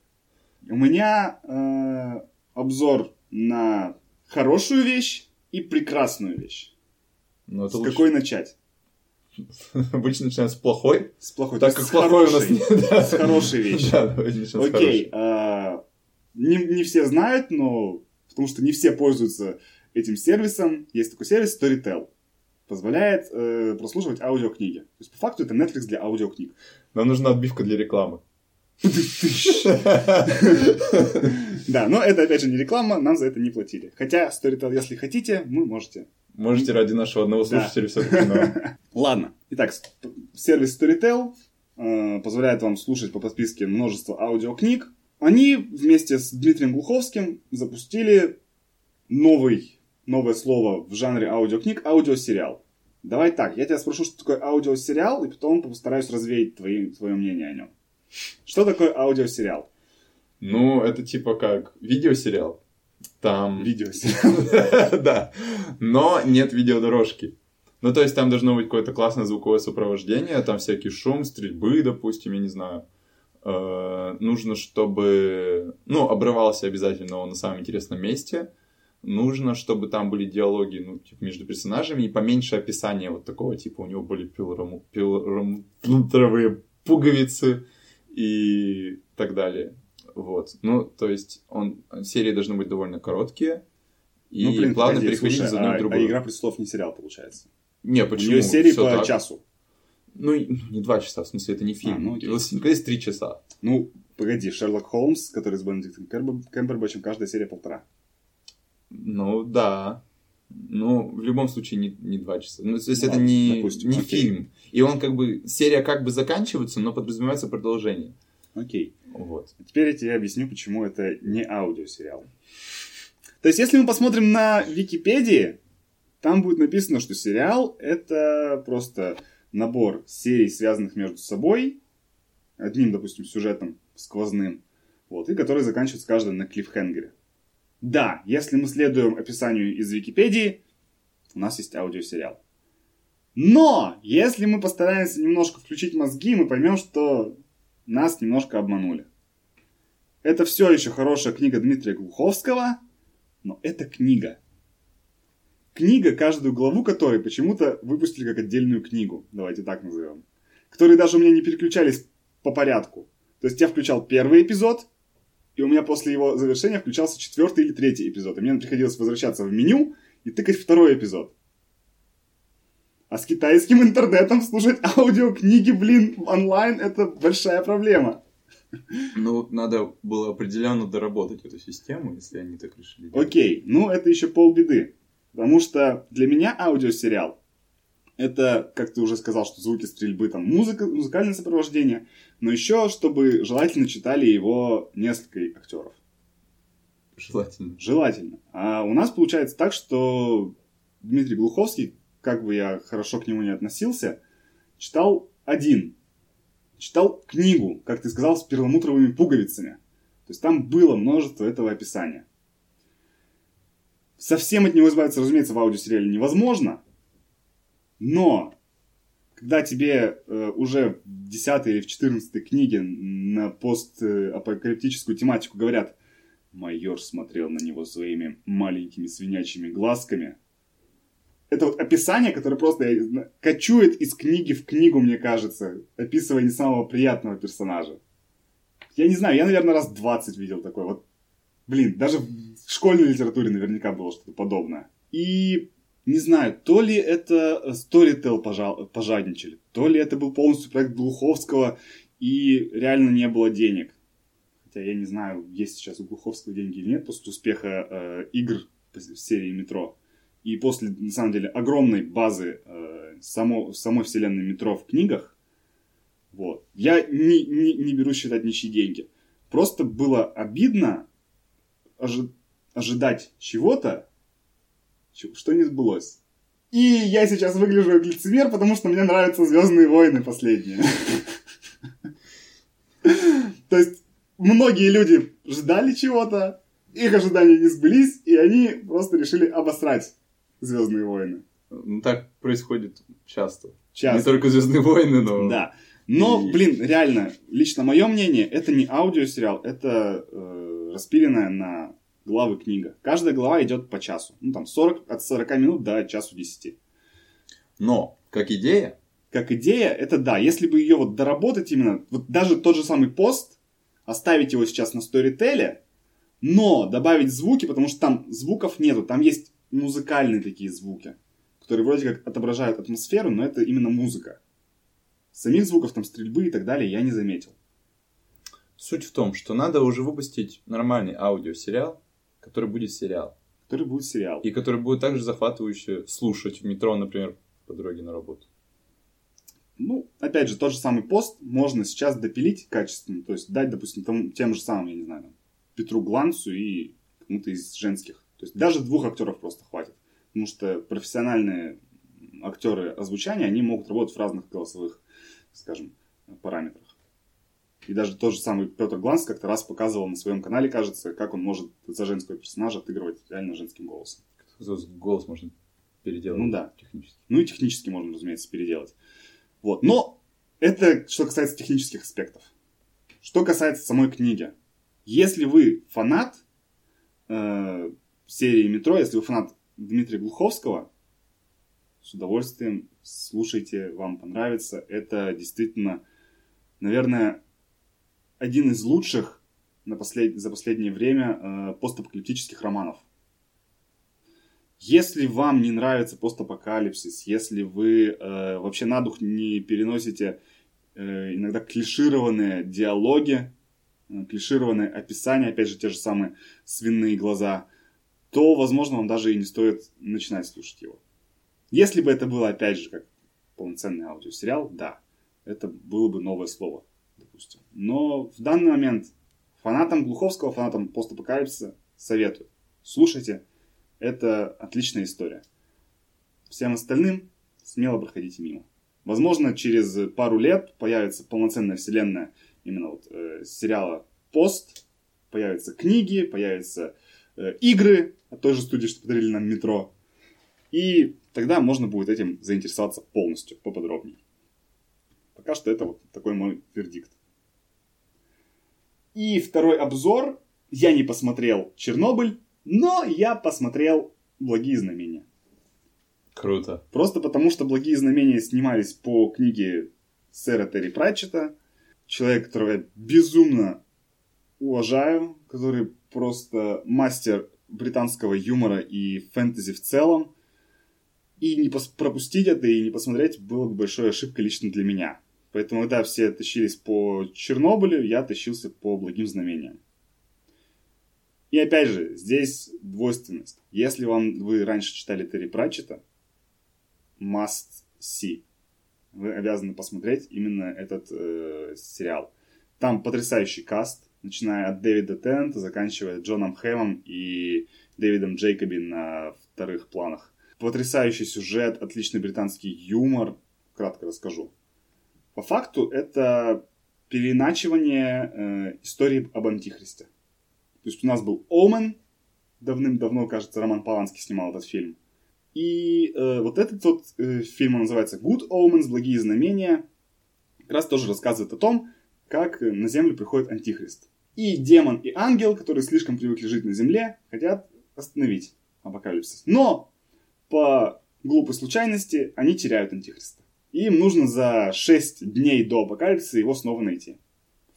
У меня э, обзор на хорошую вещь и прекрасную вещь. Но это С лучше- какой начать? <laughs> Обычно начинаем с плохой, С плохой. так То как плохой у нас нет. <laughs> да. С хорошей <laughs> с Окей. хорошей. э, не, не все знают, но потому что не все пользуются этим сервисом. Есть такой сервис Storytel. Позволяет э, прослушивать аудиокниги. То есть, по факту, это Netflix для аудиокниг. Нам нужна отбивка для рекламы. Да, но это, опять же, не реклама, нам за это не платили. Хотя, Storytel, если хотите, вы можете. Можете ради нашего одного слушателя все-таки. <laughs> Ладно. Итак, сервис Storytel э, позволяет вам слушать по подписке множество аудиокниг. Они вместе с Дмитрием Глуховским запустили новый, новое слово в жанре аудиокниг – аудиосериал. Давай так, я тебя спрошу, что такое аудиосериал, и потом постараюсь развеять твои, твое мнение о нем. Что такое аудиосериал? Ну, это типа как видеосериал. Там... Видеосериал. <laughs> Да. Но нет видеодорожки. Ну, то есть там должно быть какое-то классное звуковое сопровождение, там всякий шум, стрельбы, допустим, я не знаю. Э, Нужно, чтобы... Ну, обрывался обязательно он на самом интересном месте. Нужно, чтобы там были диалоги, ну, типа, между персонажами и поменьше описания вот такого типа. У него были пилорому- пилорамутровые пуговицы и так далее. Вот. Ну, то есть, он, серии должны быть довольно короткие. И Ну, блин, плавно погоди, переходить слушай, из одной а- в другую. А «Игра престолов» не сериал, получается. Не, У почему? нее серии Всё по так. часу. Ну, ну, не два часа, в смысле, это не фильм. А, ну, окей. «Властелин колец» три часа. Ну, погоди, Шерлок Холмс, который с Бенедиктом Кэмбер- Кэмбербэтчем, каждая серия полтора. Ну, да. Ну, в любом случае, не, не два часа. Ну, то есть, Ну, это ладно, не, допустим, не окей. фильм. И он как бы... Серия как бы заканчивается, но подразумевается продолжение. Окей. Вот. Теперь я тебе объясню, почему это не аудиосериал. То есть, если мы посмотрим на Википедии, там будет написано, что сериал — это просто набор серий, связанных между собой, одним, допустим, сюжетом сквозным, вот, и который заканчивается каждый на клиффхенгере. Да, если мы следуем описанию из Википедии, у нас есть аудиосериал. Но, если мы постараемся немножко включить мозги, мы поймем, что нас немножко обманули. Это все еще хорошая книга Дмитрия Глуховского, но это книга. Книга, каждую главу которой почему-то выпустили как отдельную книгу, давайте так назовем. Которые даже у меня не переключались по порядку. То есть я включал первый эпизод, и у меня после его завершения включался четвертый или третий эпизод. И мне приходилось возвращаться в меню и тыкать второй эпизод. А с китайским интернетом слушать аудиокниги, блин, онлайн это большая проблема. Ну, надо было определенно доработать эту систему, если они так решили. делать. Окей, ну это еще полбеды. Потому что для меня аудиосериал это, как ты уже сказал, что звуки стрельбы, там музыка, музыкальное сопровождение, но еще, чтобы желательно читали его несколько актеров. Желательно. Желательно. А у нас получается так, что Дмитрий Глуховский, как бы я хорошо к нему не относился, читал один. Читал книгу, как ты сказал, с перламутровыми пуговицами. То есть там было множество этого описания. Совсем от него избавиться, разумеется, в аудиосериале невозможно. Но когда тебе э, уже в 10 или в 14 книге на постапокалиптическую тематику говорят, майор смотрел на него своими маленькими свинячьими глазками. Это вот описание, которое просто кочует из книги в книгу, мне кажется, описывая не самого приятного персонажа. Я не знаю, я, наверное, раз 20 видел такое. Вот, блин, даже в школьной литературе наверняка было что-то подобное. И не знаю, то ли это Storytel пожа- пожадничали, то ли это был полностью проект Глуховского, и реально не было денег. Хотя я не знаю, есть сейчас у Глуховского деньги или нет после успеха э, игр в серии Метро. И после, на самом деле, огромной базы э, само, самой вселенной Метро в книгах, вот, я не, не, не беру считать ничьи деньги. Просто было обидно ожи- ожидать чего-то, что не сбылось. И я сейчас выгляжу как лицемер, потому что мне нравятся Звездные войны последние. <laughs> То есть многие люди ждали чего-то, их ожидания не сбылись, и они просто решили обосрать Звездные войны. Ну, так происходит часто. Не Часто. только Звездные войны, но. Да. Но, И- блин, реально, лично мое мнение, это не аудиосериал, это э, распиленная на главы книга. Каждая глава идет по часу. Ну, там, 40, от 40 минут до часу 10. Но, как идея, Как идея, это да, если бы ее вот доработать именно, вот даже тот же самый пост, оставить его сейчас на сторителе, Но добавить звуки, потому что там звуков нету, там есть музыкальные такие звуки, которые вроде как отображают атмосферу, но это именно музыка. Самих звуков, там, стрельбы и так далее я не заметил. Суть в том, что надо уже выпустить нормальный аудиосериал, который будет сериал. Который будет сериал. И который будет также захватывающе слушать в метро, например, по дороге на работу. Ну, опять же, тот же самый пост можно сейчас допилить качественно. То есть дать, допустим, тому, тем же самым, я не знаю, Петру Гланцу и кому-то из женских. То есть даже двух актеров просто хватит. Потому что профессиональные актеры озвучания, они могут работать в разных голосовых, скажем, параметрах. И даже тот же самый Петр Гланс как-то раз показывал на своем канале, кажется, как он может за женского персонажа отыгрывать реально женским голосом. Голос можно переделать. Ну да. Технически. Ну и технически можно, разумеется, переделать. Вот. Но это что касается технических аспектов. Что касается самой книги. Если вы фанат э, серии «Метро», если вы фанат Дмитрия Глуховского, с удовольствием слушайте, вам понравится. Это действительно, наверное, один из лучших на послед... за последнее время э, постапокалиптических романов. Если вам не нравится постапокалипсис, если вы э, вообще на дух не переносите э, иногда клишированные диалоги, э, клишированные описания, опять же, те же самые свиные глаза, то, возможно, вам даже и не стоит начинать слушать его. Если бы это было, опять же, как полноценный аудиосериал, да, это было бы новое слово допустим. Но в данный момент фанатам Глуховского, фанатам постапокалипсиса советую. Слушайте, это отличная история. Всем остальным смело проходите мимо. Возможно, через пару лет появится полноценная вселенная именно вот э, сериала «Пост», появятся книги, появятся э, игры от той же студии, что подарили нам «Метро». И тогда можно будет этим заинтересоваться полностью, поподробнее. Пока что это вот такой мой вердикт. И второй обзор. Я не посмотрел Чернобыль, но я посмотрел Благие знамения. Круто. Просто потому, что Благие знамения снимались по книге сэра Терри Пратчета. Человек, которого я безумно уважаю, который просто мастер британского юмора и фэнтези в целом. И не пропустить это и не посмотреть было бы большой ошибкой лично для меня. Поэтому, когда все тащились по Чернобылю, я тащился по благим знамениям. И опять же, здесь двойственность. Если вам вы раньше читали Терри Пратчета, must see. Вы обязаны посмотреть именно этот э, сериал. Там потрясающий каст, начиная от Дэвида Тента, заканчивая Джоном Хэмом и Дэвидом Джейкоби на вторых планах. Потрясающий сюжет, отличный британский юмор. Кратко расскажу. По факту это переиначивание э, истории об Антихристе. То есть у нас был Омен, давным-давно, кажется, Роман Поланский снимал этот фильм. И э, вот этот вот э, фильм он называется Good Omens, Благие знамения, как раз тоже рассказывает о том, как на Землю приходит Антихрист. И демон, и ангел, которые слишком привыкли жить на Земле, хотят остановить апокалипсис. Но по глупой случайности они теряют Антихриста. И им нужно за 6 дней до апокалипсиса его снова найти.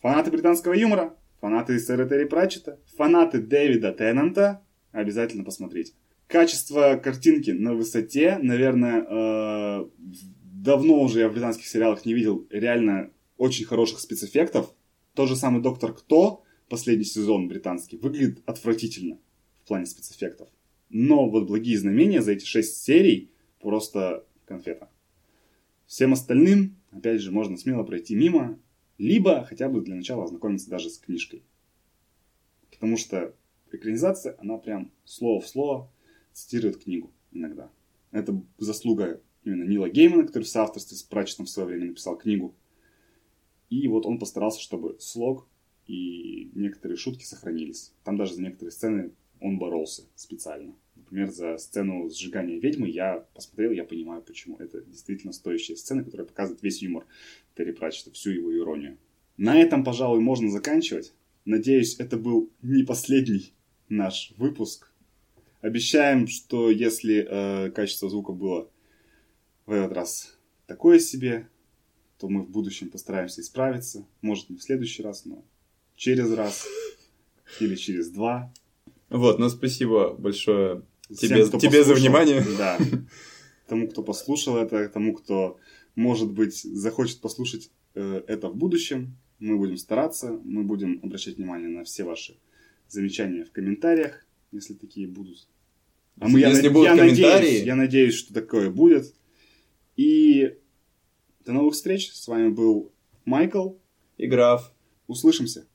Фанаты британского юмора, фанаты сэра Терри Пратчета, фанаты Дэвида Теннанта, обязательно посмотрите. Качество картинки на высоте, наверное, э, давно уже я в британских сериалах не видел реально очень хороших спецэффектов. Тот же самый Доктор Кто, последний сезон британский, выглядит отвратительно в плане спецэффектов. Но вот благие знамения за эти шесть серий просто конфета. Всем остальным, опять же, можно смело пройти мимо, либо хотя бы для начала ознакомиться даже с книжкой. Потому что экранизация, она прям слово в слово цитирует книгу иногда. Это заслуга именно Нила Геймана, который в соавторстве с Пратчетом в свое время написал книгу. И вот он постарался, чтобы слог и некоторые шутки сохранились. Там даже за некоторые сцены он боролся специально. Например, за сцену сжигания ведьмы я посмотрел, я понимаю, почему. Это действительно стоящая сцена, которая показывает весь юмор Терри Пратчета, всю его иронию. На этом, пожалуй, можно заканчивать. Надеюсь, это был не последний наш выпуск. Обещаем, что если э, качество звука было в этот раз такое себе, то мы в будущем постараемся исправиться. Может, не в следующий раз, но через раз. или через два. Вот, ну спасибо большое тебе, кто тебе за внимание. <laughs> Да. Тому, кто послушал это, тому, кто, может быть, захочет послушать э, это в будущем, мы будем стараться, мы будем обращать внимание на все ваши замечания в комментариях, если такие будут. А мы, Если я, будут я комментарии- надеюсь, я надеюсь, что такое будет. И до новых встреч. С вами был Майкл. И граф. Услышимся.